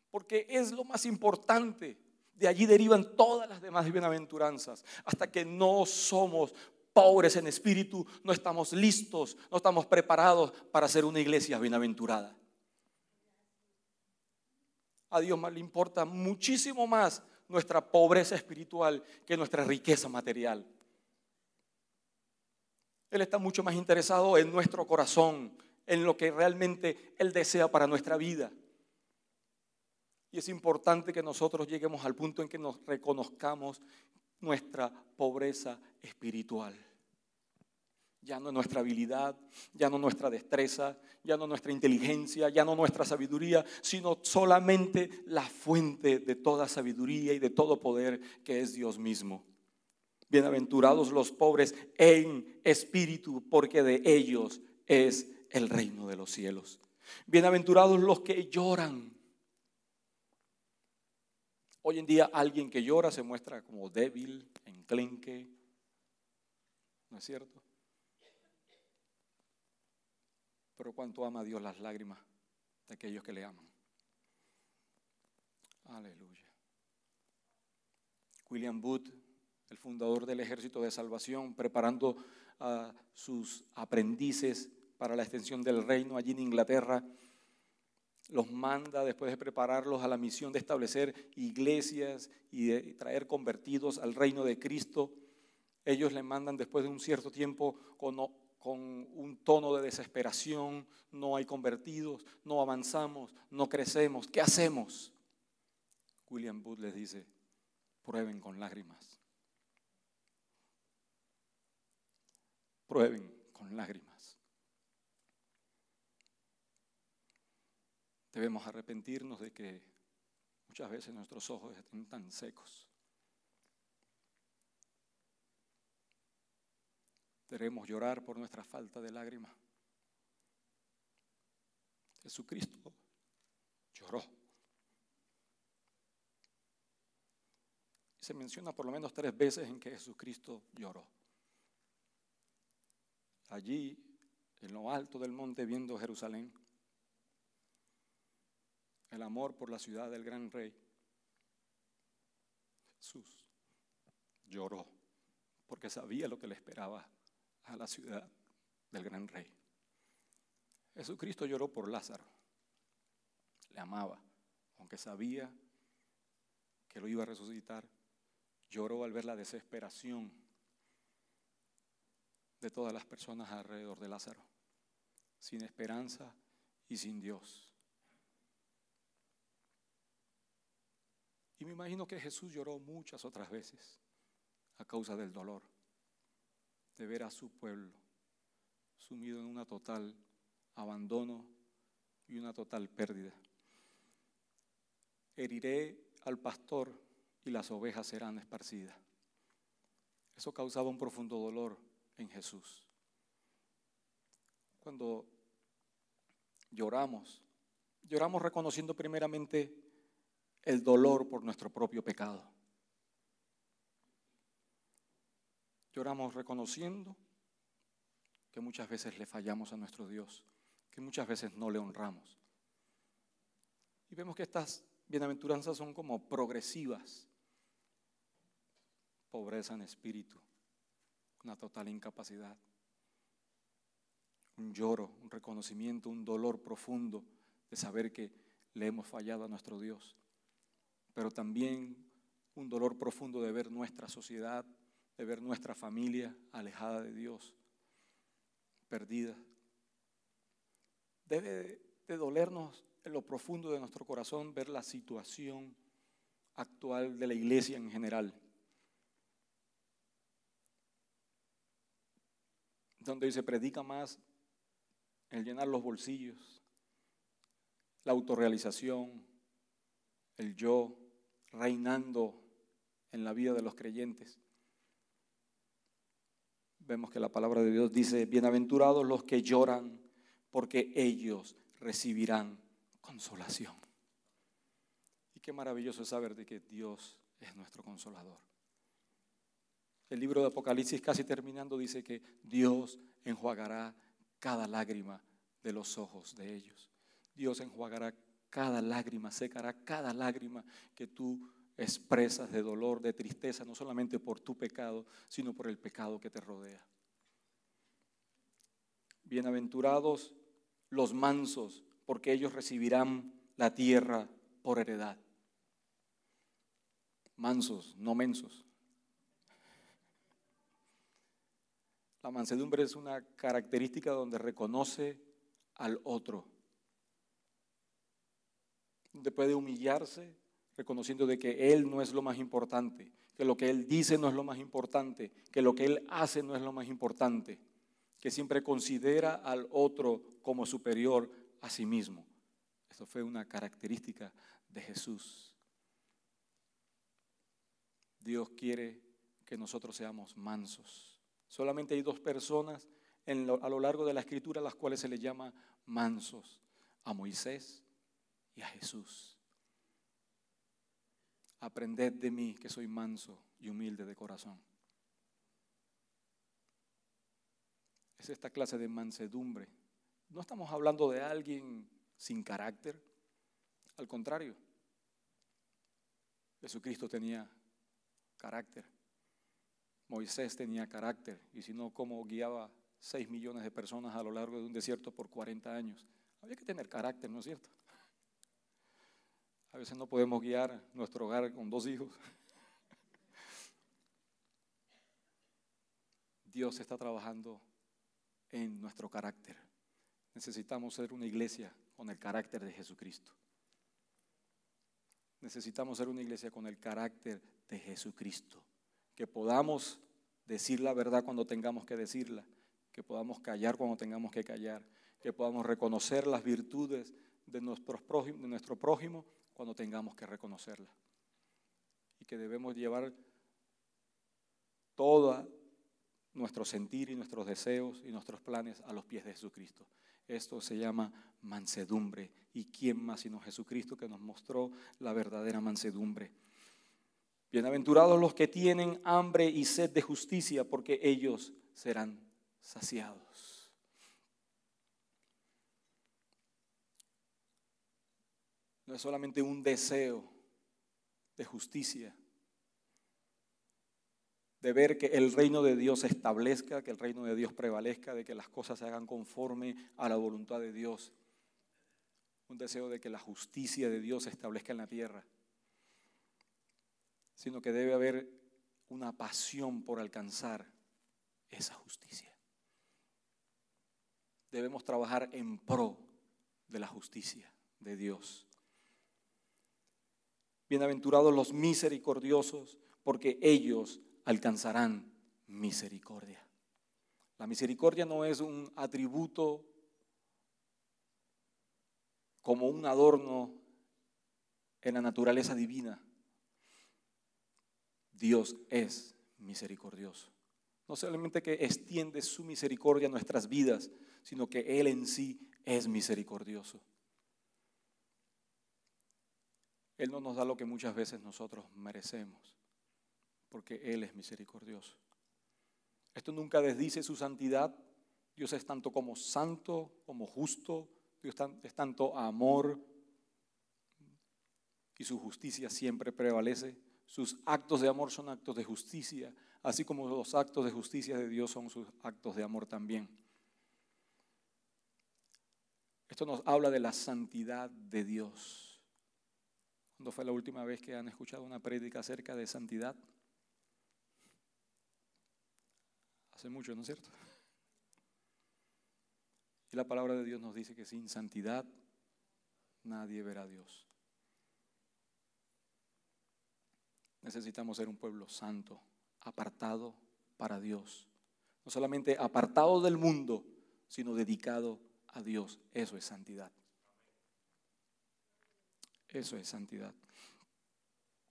Porque es lo más importante. De allí derivan todas las demás bienaventuranzas. Hasta que no somos pobres en espíritu, no estamos listos, no estamos preparados para ser una iglesia bienaventurada. A Dios le importa muchísimo más nuestra pobreza espiritual que nuestra riqueza material. Él está mucho más interesado en nuestro corazón, en lo que realmente Él desea para nuestra vida. Y es importante que nosotros lleguemos al punto en que nos reconozcamos nuestra pobreza espiritual. Ya no nuestra habilidad, ya no nuestra destreza, ya no nuestra inteligencia, ya no nuestra sabiduría, sino solamente la fuente de toda sabiduría y de todo poder que es Dios mismo. Bienaventurados los pobres en espíritu, porque de ellos es el reino de los cielos. Bienaventurados los que lloran, Hoy en día alguien que llora se muestra como débil, enclenque. ¿No es cierto? Pero cuánto ama Dios las lágrimas de aquellos que le aman. Aleluya. William Booth el fundador del ejército de salvación, preparando a sus aprendices para la extensión del reino allí en Inglaterra. Los manda después de prepararlos a la misión de establecer iglesias y de traer convertidos al reino de Cristo. Ellos le mandan después de un cierto tiempo con, con un tono de desesperación, no hay convertidos, no avanzamos, no crecemos, ¿qué hacemos? William Booth les dice, prueben con lágrimas. Prueben con lágrimas. Debemos arrepentirnos de que muchas veces nuestros ojos estén tan secos. Debemos llorar por nuestra falta de lágrimas. Jesucristo lloró. Se menciona por lo menos tres veces en que Jesucristo lloró. Allí, en lo alto del monte, viendo Jerusalén, el amor por la ciudad del gran rey, Jesús lloró porque sabía lo que le esperaba a la ciudad del gran rey. Jesucristo lloró por Lázaro, le amaba, aunque sabía que lo iba a resucitar, lloró al ver la desesperación de todas las personas alrededor de Lázaro, sin esperanza y sin Dios. Y me imagino que Jesús lloró muchas otras veces a causa del dolor de ver a su pueblo sumido en una total abandono y una total pérdida. Heriré al pastor y las ovejas serán esparcidas. Eso causaba un profundo dolor en Jesús. Cuando lloramos, lloramos reconociendo primeramente el dolor por nuestro propio pecado. Lloramos reconociendo que muchas veces le fallamos a nuestro Dios, que muchas veces no le honramos. Y vemos que estas bienaventuranzas son como progresivas. Pobreza en espíritu, una total incapacidad, un lloro, un reconocimiento, un dolor profundo de saber que le hemos fallado a nuestro Dios, pero también un dolor profundo de ver nuestra sociedad de ver nuestra familia alejada de Dios, perdida. Debe de dolernos en lo profundo de nuestro corazón ver la situación actual de la iglesia en general. Donde se predica más el llenar los bolsillos, la autorrealización, el yo reinando en la vida de los creyentes vemos que la palabra de Dios dice, bienaventurados los que lloran, porque ellos recibirán consolación. Y qué maravilloso es saber de que Dios es nuestro consolador. El libro de Apocalipsis casi terminando dice que Dios enjuagará cada lágrima de los ojos de ellos. Dios enjuagará cada lágrima, secará cada lágrima que tú expresas de dolor, de tristeza, no solamente por tu pecado, sino por el pecado que te rodea. Bienaventurados los mansos, porque ellos recibirán la tierra por heredad. Mansos, no mensos. La mansedumbre es una característica donde reconoce al otro, puede humillarse reconociendo de que Él no es lo más importante, que lo que Él dice no es lo más importante, que lo que Él hace no es lo más importante, que siempre considera al otro como superior a sí mismo. Eso fue una característica de Jesús. Dios quiere que nosotros seamos mansos. Solamente hay dos personas a lo largo de la escritura a las cuales se le llama mansos, a Moisés y a Jesús. Aprended de mí que soy manso y humilde de corazón. Es esta clase de mansedumbre. No estamos hablando de alguien sin carácter. Al contrario, Jesucristo tenía carácter. Moisés tenía carácter y si no, ¿cómo guiaba 6 millones de personas a lo largo de un desierto por 40 años? Había que tener carácter, ¿no es cierto? A veces no podemos guiar nuestro hogar con dos hijos. Dios está trabajando en nuestro carácter. Necesitamos ser una iglesia con el carácter de Jesucristo. Necesitamos ser una iglesia con el carácter de Jesucristo. Que podamos decir la verdad cuando tengamos que decirla. Que podamos callar cuando tengamos que callar. Que podamos reconocer las virtudes de, nuestros de nuestro prójimo cuando tengamos que reconocerla. Y que debemos llevar todo nuestro sentir y nuestros deseos y nuestros planes a los pies de Jesucristo. Esto se llama mansedumbre. ¿Y quién más sino Jesucristo que nos mostró la verdadera mansedumbre? Bienaventurados los que tienen hambre y sed de justicia, porque ellos serán saciados. No es solamente un deseo de justicia, de ver que el reino de Dios se establezca, que el reino de Dios prevalezca, de que las cosas se hagan conforme a la voluntad de Dios. Un deseo de que la justicia de Dios se establezca en la tierra, sino que debe haber una pasión por alcanzar esa justicia. Debemos trabajar en pro de la justicia de Dios. Bienaventurados los misericordiosos, porque ellos alcanzarán misericordia. La misericordia no es un atributo como un adorno en la naturaleza divina. Dios es misericordioso. No solamente que extiende su misericordia a nuestras vidas, sino que Él en sí es misericordioso. Él no nos da lo que muchas veces nosotros merecemos porque Él es misericordioso. Esto nunca desdice su santidad. Dios es tanto como santo, como justo. Dios es tanto amor y su justicia siempre prevalece. Sus actos de amor son actos de justicia, así como los actos de justicia de Dios son sus actos de amor también. Esto nos habla de la santidad de Dios. ¿Cuándo fue la última vez que han escuchado una prédica acerca de santidad? Hace mucho, ¿no es cierto? Y la palabra de Dios nos dice que sin santidad nadie verá a Dios. Necesitamos ser un pueblo santo, apartado para Dios. No solamente apartado del mundo, sino dedicado a Dios. Eso es santidad. Eso es santidad.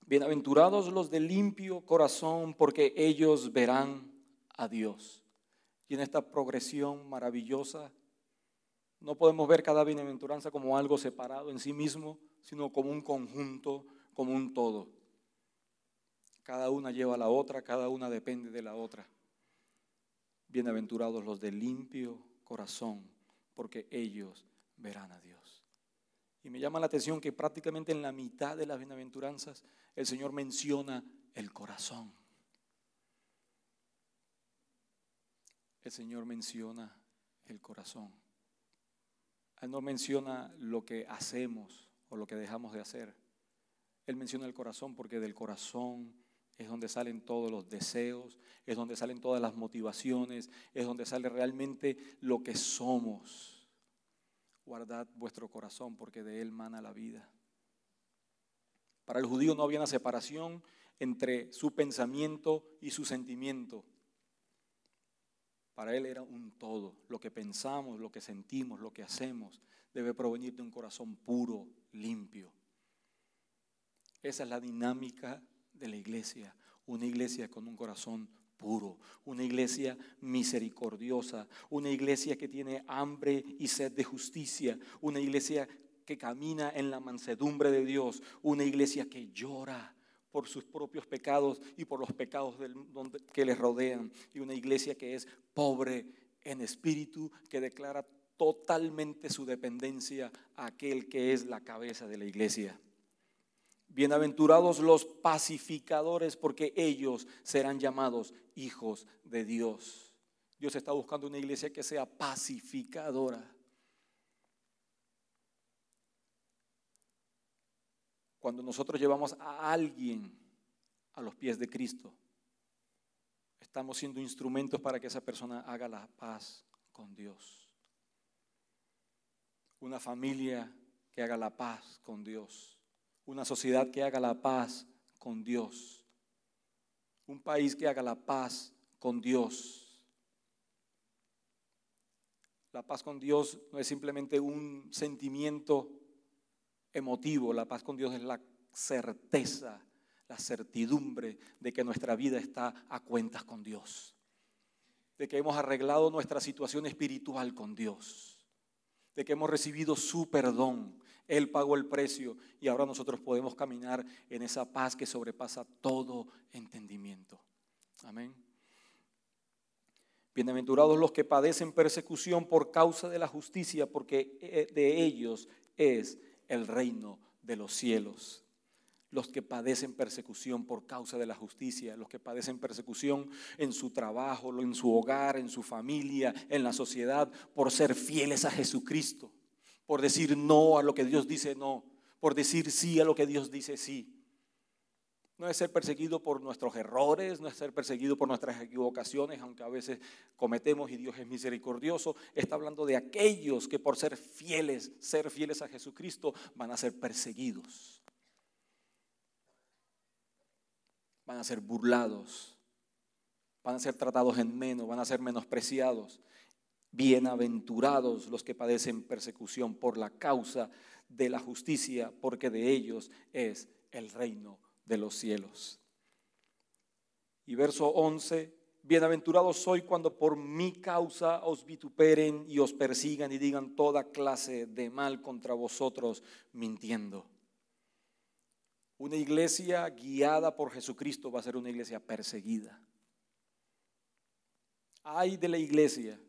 Bienaventurados los de limpio corazón, porque ellos verán a Dios. Y en esta progresión maravillosa, no podemos ver cada bienaventuranza como algo separado en sí mismo, sino como un conjunto, como un todo. Cada una lleva a la otra, cada una depende de la otra. Bienaventurados los de limpio corazón, porque ellos verán a Dios. Y me llama la atención que prácticamente en la mitad de las bienaventuranzas el Señor menciona el corazón. el Señor menciona el corazón. Él no menciona lo que hacemos o lo que dejamos de hacer. Él menciona el corazón porque del corazón es donde salen todos los deseos, es donde salen todas las motivaciones, es donde sale realmente lo que somos. Guardad vuestro corazón porque de él mana la vida. Para el judío no había una separación entre su pensamiento y su sentimiento. Para Él era un todo. Lo que pensamos, lo que sentimos, lo que hacemos, debe provenir de un corazón puro, limpio. Esa es la dinámica de la iglesia. Una iglesia con un corazón puro, una iglesia misericordiosa, una iglesia que tiene hambre y sed de justicia, una iglesia que camina en la mansedumbre de Dios, una iglesia que llora por sus propios pecados y por los pecados que les rodean. Y una iglesia que es pobre en espíritu, que declara totalmente su dependencia a aquel que es la cabeza de la iglesia. Bienaventurados los pacificadores, porque ellos serán llamados hijos de Dios. Dios está buscando una iglesia que sea pacificadora. Cuando nosotros llevamos a alguien a los pies de Cristo, estamos siendo instrumentos para que esa persona haga la paz con Dios. Una familia que haga la paz con Dios. Una sociedad que haga la paz con Dios. Un país que haga la paz con Dios. La paz con Dios no es simplemente un sentimiento emotivo, la paz con Dios es la certeza, la certidumbre de que nuestra vida está a cuentas con Dios, de que hemos arreglado nuestra situación espiritual con Dios, de que hemos recibido su perdón, él pagó el precio y ahora nosotros podemos caminar en esa paz que sobrepasa todo entendimiento. Amén. Bienaventurados los que padecen persecución por causa de la justicia, porque eh, de ellos es el reino de los cielos. Los que padecen persecución por causa de la justicia, los que padecen persecución en su trabajo, en su hogar, en su familia, en la sociedad, por ser fieles a Jesucristo por decir no a lo que Dios dice no, por decir sí a lo que Dios dice sí. No es ser perseguido por nuestros errores, no es ser perseguido por nuestras equivocaciones, aunque a veces cometemos y Dios es misericordioso. Está hablando de aquellos que por ser fieles, ser fieles a Jesucristo, van a ser perseguidos. Van a ser burlados, van a ser tratados en menos, van a ser menospreciados. Bienaventurados los que padecen persecución por la causa de la justicia, porque de ellos es el reino de los cielos. Y verso 11, bienaventurados soy cuando por mi causa os vituperen y os persigan y digan toda clase de mal contra vosotros, mintiendo. Una iglesia guiada por Jesucristo va a ser una iglesia perseguida. Hay de la iglesia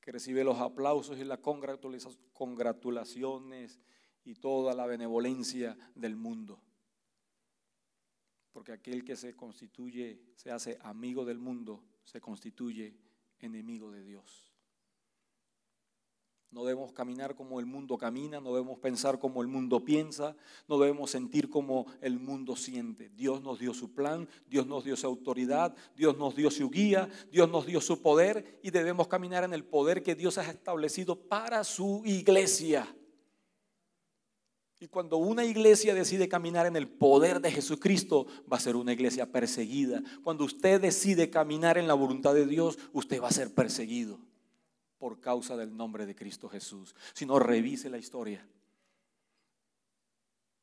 que recibe los aplausos y las congratulaciones y toda la benevolencia del mundo. Porque aquel que se constituye, se hace amigo del mundo, se constituye enemigo de Dios. No debemos caminar como el mundo camina, no debemos pensar como el mundo piensa, no debemos sentir como el mundo siente. Dios nos dio su plan, Dios nos dio su autoridad, Dios nos dio su guía, Dios nos dio su poder y debemos caminar en el poder que Dios ha establecido para su iglesia. Y cuando una iglesia decide caminar en el poder de Jesucristo, va a ser una iglesia perseguida. Cuando usted decide caminar en la voluntad de Dios, usted va a ser perseguido por causa del nombre de Cristo Jesús, sino revise la historia.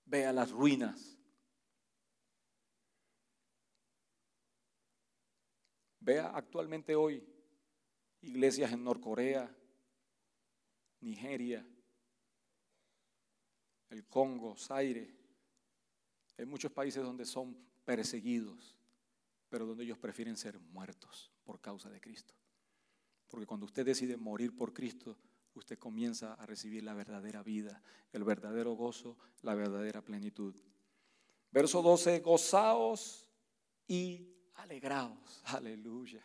Vea las ruinas. Vea actualmente hoy iglesias en Norcorea, Nigeria, el Congo, Zaire. Hay muchos países donde son perseguidos, pero donde ellos prefieren ser muertos por causa de Cristo. Porque cuando usted decide morir por Cristo, usted comienza a recibir la verdadera vida, el verdadero gozo, la verdadera plenitud. Verso 12, gozaos y alegraos. (laughs) Aleluya.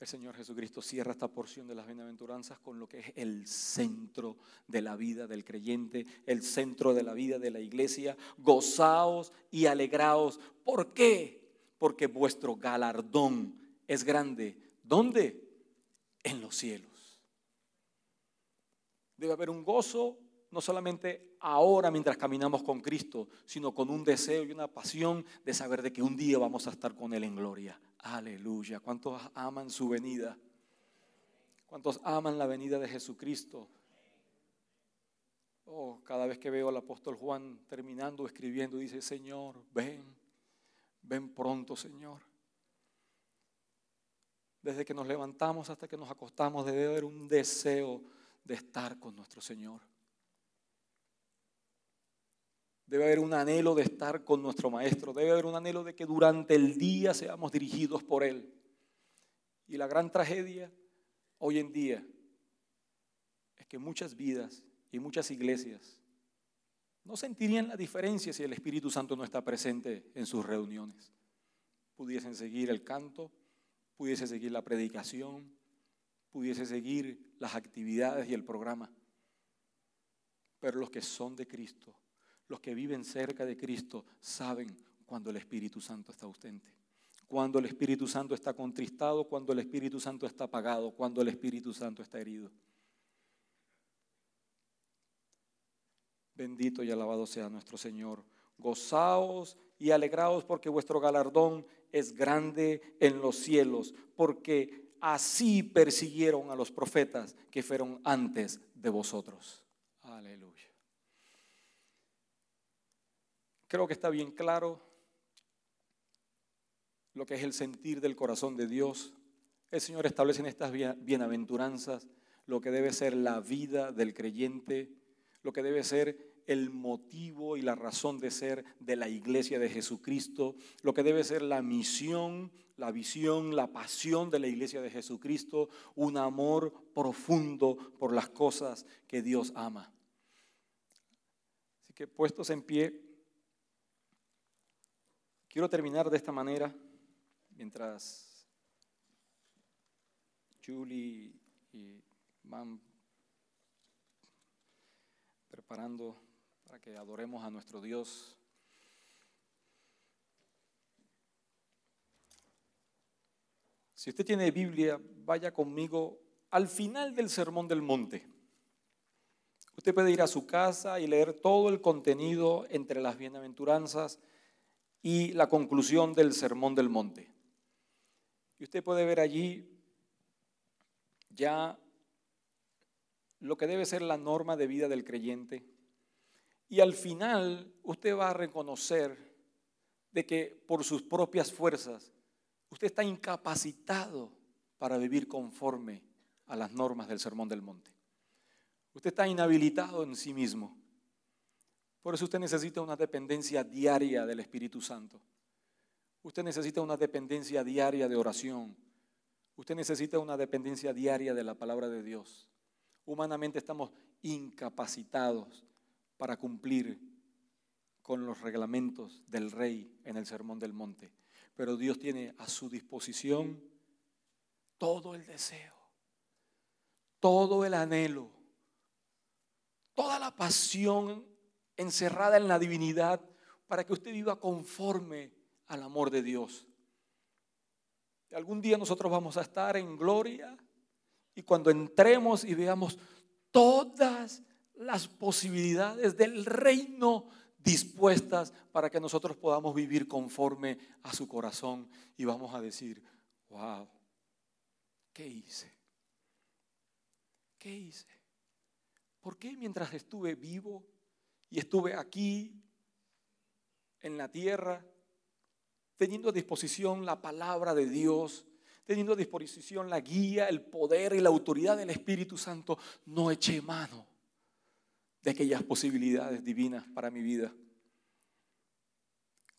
El Señor Jesucristo cierra esta porción de las bienaventuranzas con lo que es el centro de la vida del creyente, el centro de la vida de la iglesia. Gozaos y alegraos. ¿Por qué? Porque vuestro galardón es grande ¿Dónde? En los cielos. Debe haber un gozo, no solamente ahora mientras caminamos con Cristo, sino con un deseo y una pasión de saber de que un día vamos a estar con Él en gloria. Aleluya. ¿Cuántos aman su venida? ¿Cuántos aman la venida de Jesucristo? Oh, cada vez que veo al apóstol Juan terminando escribiendo, dice, Señor, ven, ven pronto, Señor. Desde que nos levantamos hasta que nos acostamos debe haber un deseo de estar con nuestro Señor. Debe haber un anhelo de estar con nuestro Maestro. Debe haber un anhelo de que durante el día seamos dirigidos por Él. Y la gran tragedia hoy en día es que muchas vidas y muchas iglesias no sentirían la diferencia si el Espíritu Santo no está presente en sus reuniones. Pudiesen seguir el canto, pudiese seguir la predicación, pudiese seguir las actividades y el programa. Pero los que son de Cristo, los que viven cerca de Cristo, saben cuando el Espíritu Santo está ausente, cuando el Espíritu Santo está contristado, cuando el Espíritu Santo está apagado, cuando el Espíritu Santo está herido. Bendito y alabado sea nuestro Señor. Gozaos y alegraos porque vuestro galardón es grande en los cielos, porque así persiguieron a los profetas que fueron antes de vosotros. Aleluya. Creo que está bien claro lo que es el sentir del corazón de Dios. El Señor establece en estas bienaventuranzas lo que debe ser la vida del creyente, lo que debe ser el motivo y la razón de ser de la iglesia de Jesucristo, lo que debe ser la misión, la visión, la pasión de la iglesia de Jesucristo, un amor profundo por las cosas que Dios ama. Así que puestos en pie, quiero terminar de esta manera, mientras Julie y van preparando para que adoremos a nuestro Dios. Si usted tiene Biblia, vaya conmigo al final del Sermón del Monte. Usted puede ir a su casa y leer todo el contenido entre las bienaventuranzas y la conclusión del Sermón del Monte. Y usted puede ver allí ya lo que debe ser la norma de vida del creyente, y al final usted va a reconocer de que por sus propias fuerzas usted está incapacitado para vivir conforme a las normas del Sermón del Monte. Usted está inhabilitado en sí mismo. Por eso usted necesita una dependencia diaria del Espíritu Santo. Usted necesita una dependencia diaria de oración. Usted necesita una dependencia diaria de la palabra de Dios. Humanamente estamos incapacitados para cumplir con los reglamentos del rey en el Sermón del Monte. Pero Dios tiene a su disposición todo el deseo, todo el anhelo, toda la pasión encerrada en la divinidad para que usted viva conforme al amor de Dios. Algún día nosotros vamos a estar en gloria y cuando entremos y veamos todas las posibilidades del reino dispuestas para que nosotros podamos vivir conforme a su corazón y vamos a decir, wow, ¿qué hice? ¿Qué hice? ¿Por qué mientras estuve vivo y estuve aquí en la tierra, teniendo a disposición la palabra de Dios, teniendo a disposición la guía, el poder y la autoridad del Espíritu Santo, no eché mano de aquellas posibilidades divinas para mi vida.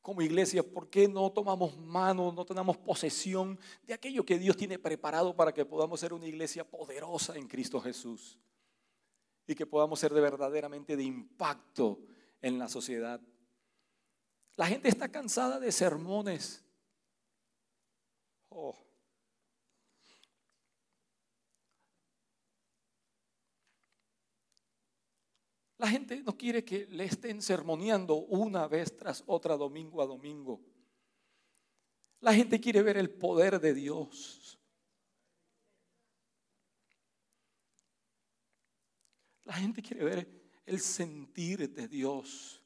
Como iglesia, ¿por qué no tomamos mano, no tenemos posesión de aquello que Dios tiene preparado para que podamos ser una iglesia poderosa en Cristo Jesús? Y que podamos ser de verdaderamente de impacto en la sociedad. La gente está cansada de sermones. Oh. La gente no quiere que le estén sermoneando una vez tras otra, domingo a domingo. La gente quiere ver el poder de Dios. La gente quiere ver el sentir de Dios.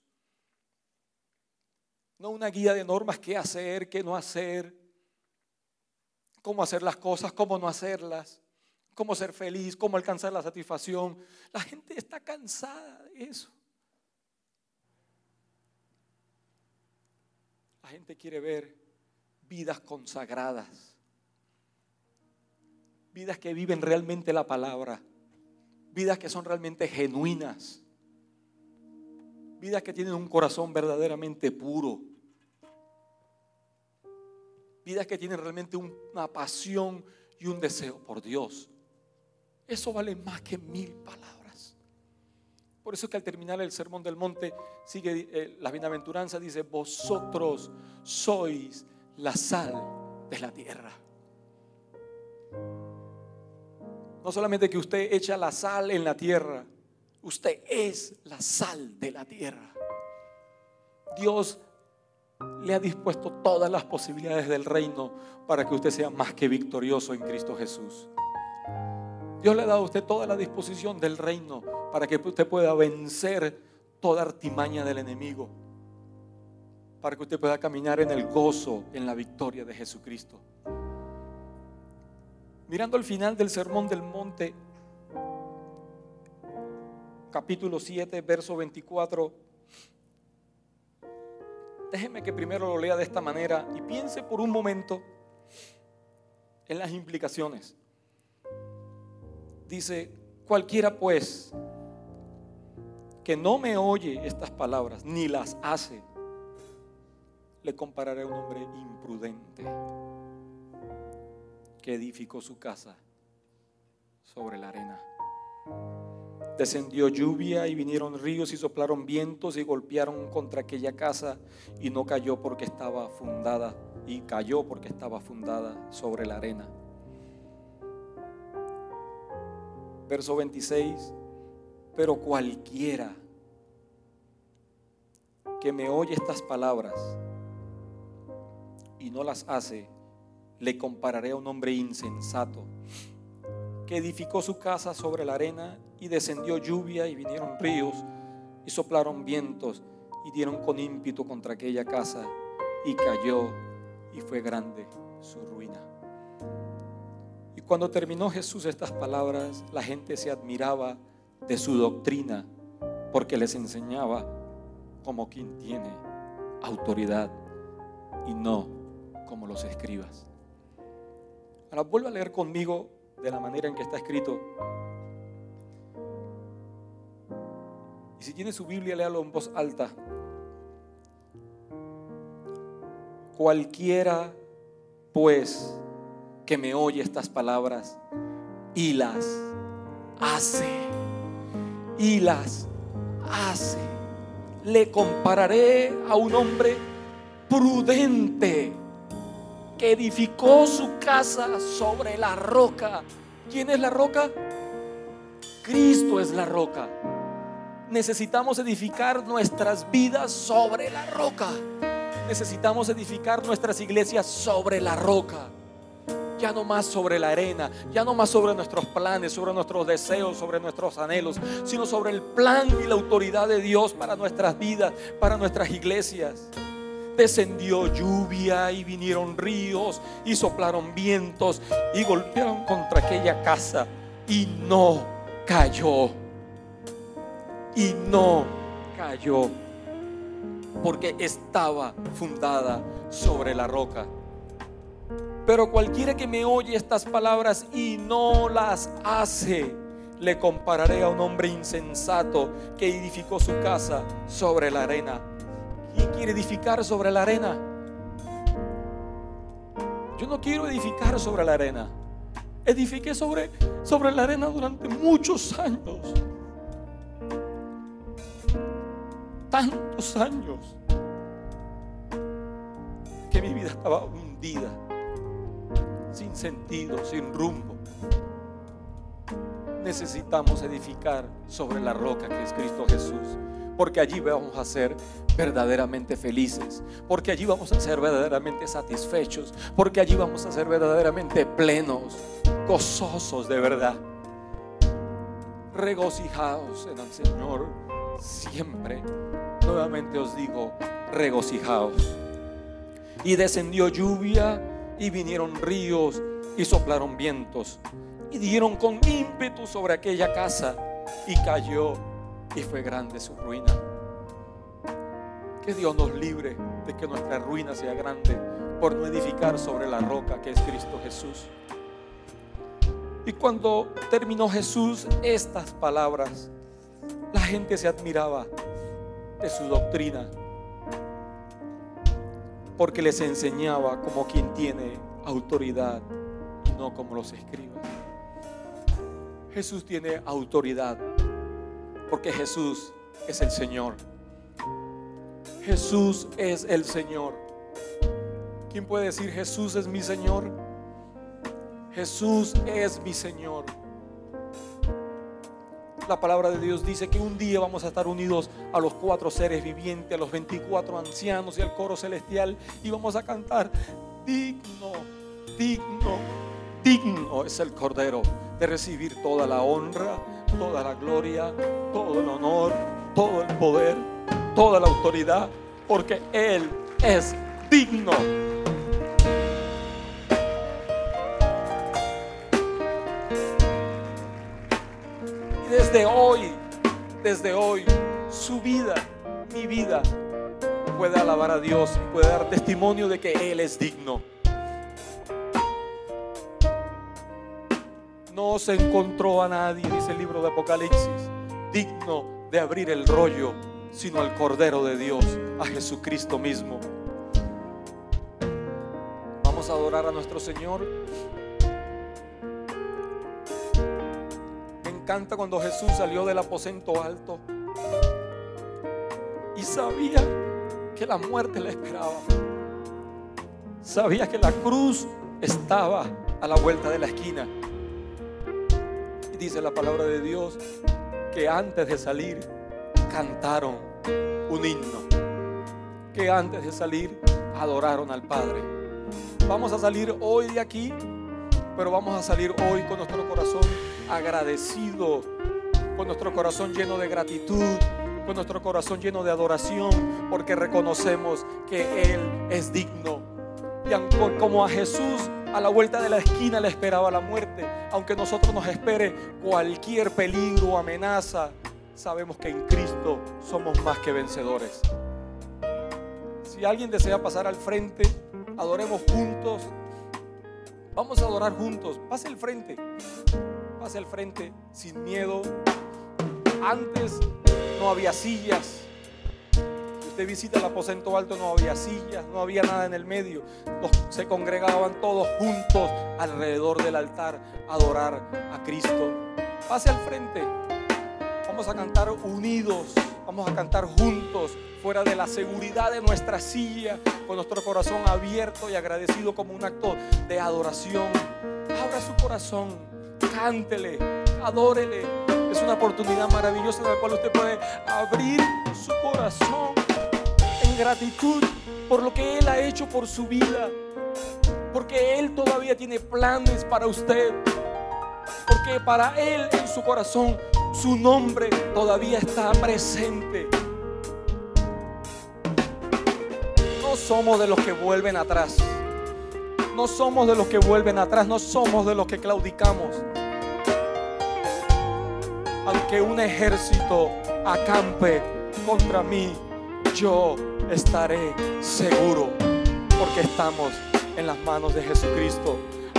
No una guía de normas, qué hacer, qué no hacer, cómo hacer las cosas, cómo no hacerlas cómo ser feliz, cómo alcanzar la satisfacción. La gente está cansada de eso. La gente quiere ver vidas consagradas, vidas que viven realmente la palabra, vidas que son realmente genuinas, vidas que tienen un corazón verdaderamente puro, vidas que tienen realmente una pasión y un deseo por Dios. Eso vale más que mil palabras. Por eso es que al terminar el sermón del monte sigue eh, la bienaventuranza, dice, vosotros sois la sal de la tierra. No solamente que usted echa la sal en la tierra, usted es la sal de la tierra. Dios le ha dispuesto todas las posibilidades del reino para que usted sea más que victorioso en Cristo Jesús. Dios le ha dado a usted toda la disposición del reino para que usted pueda vencer toda artimaña del enemigo. Para que usted pueda caminar en el gozo, en la victoria de Jesucristo. Mirando al final del Sermón del Monte, capítulo 7, verso 24. Déjeme que primero lo lea de esta manera y piense por un momento en las implicaciones. Dice, cualquiera pues que no me oye estas palabras ni las hace, le compararé a un hombre imprudente que edificó su casa sobre la arena. Descendió lluvia y vinieron ríos y soplaron vientos y golpearon contra aquella casa y no cayó porque estaba fundada y cayó porque estaba fundada sobre la arena. Verso 26, pero cualquiera que me oye estas palabras y no las hace, le compararé a un hombre insensato que edificó su casa sobre la arena y descendió lluvia y vinieron ríos y soplaron vientos y dieron con ímpetu contra aquella casa y cayó y fue grande su ruina. Cuando terminó Jesús estas palabras, la gente se admiraba de su doctrina porque les enseñaba como quien tiene autoridad y no como los escribas. Ahora vuelvo a leer conmigo de la manera en que está escrito. Y si tiene su Biblia, léalo en voz alta. Cualquiera, pues, que me oye estas palabras y las hace, y las hace, le compararé a un hombre prudente edificó su casa sobre la roca. ¿Quién es la roca? Cristo es la roca. Necesitamos edificar nuestras vidas sobre la roca. Necesitamos edificar nuestras iglesias sobre la roca. Ya no más sobre la arena, ya no más sobre nuestros planes, sobre nuestros deseos, sobre nuestros anhelos, sino sobre el plan y la autoridad de Dios para nuestras vidas, para nuestras iglesias descendió lluvia y vinieron ríos y soplaron vientos y golpearon contra aquella casa y no cayó. Y no cayó porque estaba fundada sobre la roca. Pero cualquiera que me oye estas palabras y no las hace, le compararé a un hombre insensato que edificó su casa sobre la arena ¿Quién quiere edificar sobre la arena? Yo no quiero edificar sobre la arena. Edifiqué sobre, sobre la arena durante muchos años. Tantos años que mi vida estaba hundida, sin sentido, sin rumbo. Necesitamos edificar sobre la roca que es Cristo Jesús porque allí vamos a ser verdaderamente felices, porque allí vamos a ser verdaderamente satisfechos, porque allí vamos a ser verdaderamente plenos, gozosos de verdad, regocijados en el Señor siempre. Nuevamente os digo, regocijaos. Y descendió lluvia y vinieron ríos y soplaron vientos y dieron con ímpetu sobre aquella casa y cayó y fue grande su ruina. Que Dios nos libre de que nuestra ruina sea grande por no edificar sobre la roca que es Cristo Jesús. Y cuando terminó Jesús estas palabras, la gente se admiraba de su doctrina, porque les enseñaba como quien tiene autoridad no como los escribas. Jesús tiene autoridad Porque Jesús es el Señor. Jesús es el Señor. ¿Quién puede decir Jesús es mi Señor? Jesús es mi Señor. La palabra de Dios dice que un día vamos a estar unidos a los cuatro seres vivientes, a los 24 ancianos y al coro celestial y vamos a cantar, digno, digno, digno es el Cordero de recibir toda la honra, toda la gloria, todo el honor, todo el poder, toda la autoridad, porque Él es digno. Desde hoy, desde hoy, su vida, mi vida, puede alabar a Dios y puede dar testimonio de que Él es digno. No se encontró a nadie, dice el libro de Apocalipsis, digno de abrir el rollo, sino al Cordero de Dios, a Jesucristo mismo. Vamos a adorar a nuestro Señor. Encanta cuando Jesús salió del aposento alto y sabía que la muerte le esperaba. Sabía que la cruz estaba a la vuelta de la esquina. Y dice la palabra de Dios que antes de salir cantaron un himno. Que antes de salir adoraron al Padre. Vamos a salir hoy de aquí, pero vamos a salir hoy con nuestro corazón agradecido, con nuestro corazón lleno de gratitud, con nuestro corazón lleno de adoración, porque reconocemos que Él es digno. Y como a Jesús a la vuelta de la esquina le esperaba la muerte, aunque nosotros nos espere cualquier peligro o amenaza, sabemos que en Cristo somos más que vencedores. Si alguien desea pasar al frente, adoremos juntos. Vamos a adorar juntos. Pase al frente hacia el frente sin miedo. Antes no había sillas. Si usted visita el aposento alto, no había sillas, no había nada en el medio. se congregaban todos juntos alrededor del altar a adorar a Cristo. Pase al frente. Vamos a cantar unidos. Vamos a cantar juntos, fuera de la seguridad de nuestra silla, con nuestro corazón abierto y agradecido como un acto de adoración. Abra su corazón cántele, adórele. Es una oportunidad maravillosa en la cual usted puede abrir su corazón en gratitud por lo que Él ha hecho por su vida. Porque Él todavía tiene planes para usted. Porque para Él en su corazón su nombre todavía está presente. Somos de los que vuelven atrás. No somos de los que vuelven atrás, no somos de los que claudicamos aunque un ejército acampe contra mí, yo estaré seguro porque estamos en las manos de Jesucristo.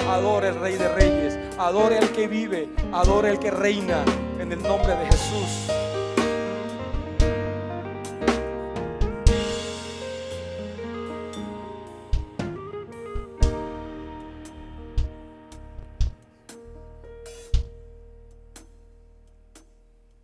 Adore al Rey de Reyes, adore al que vive, adore al que reina en el nombre de Jesús.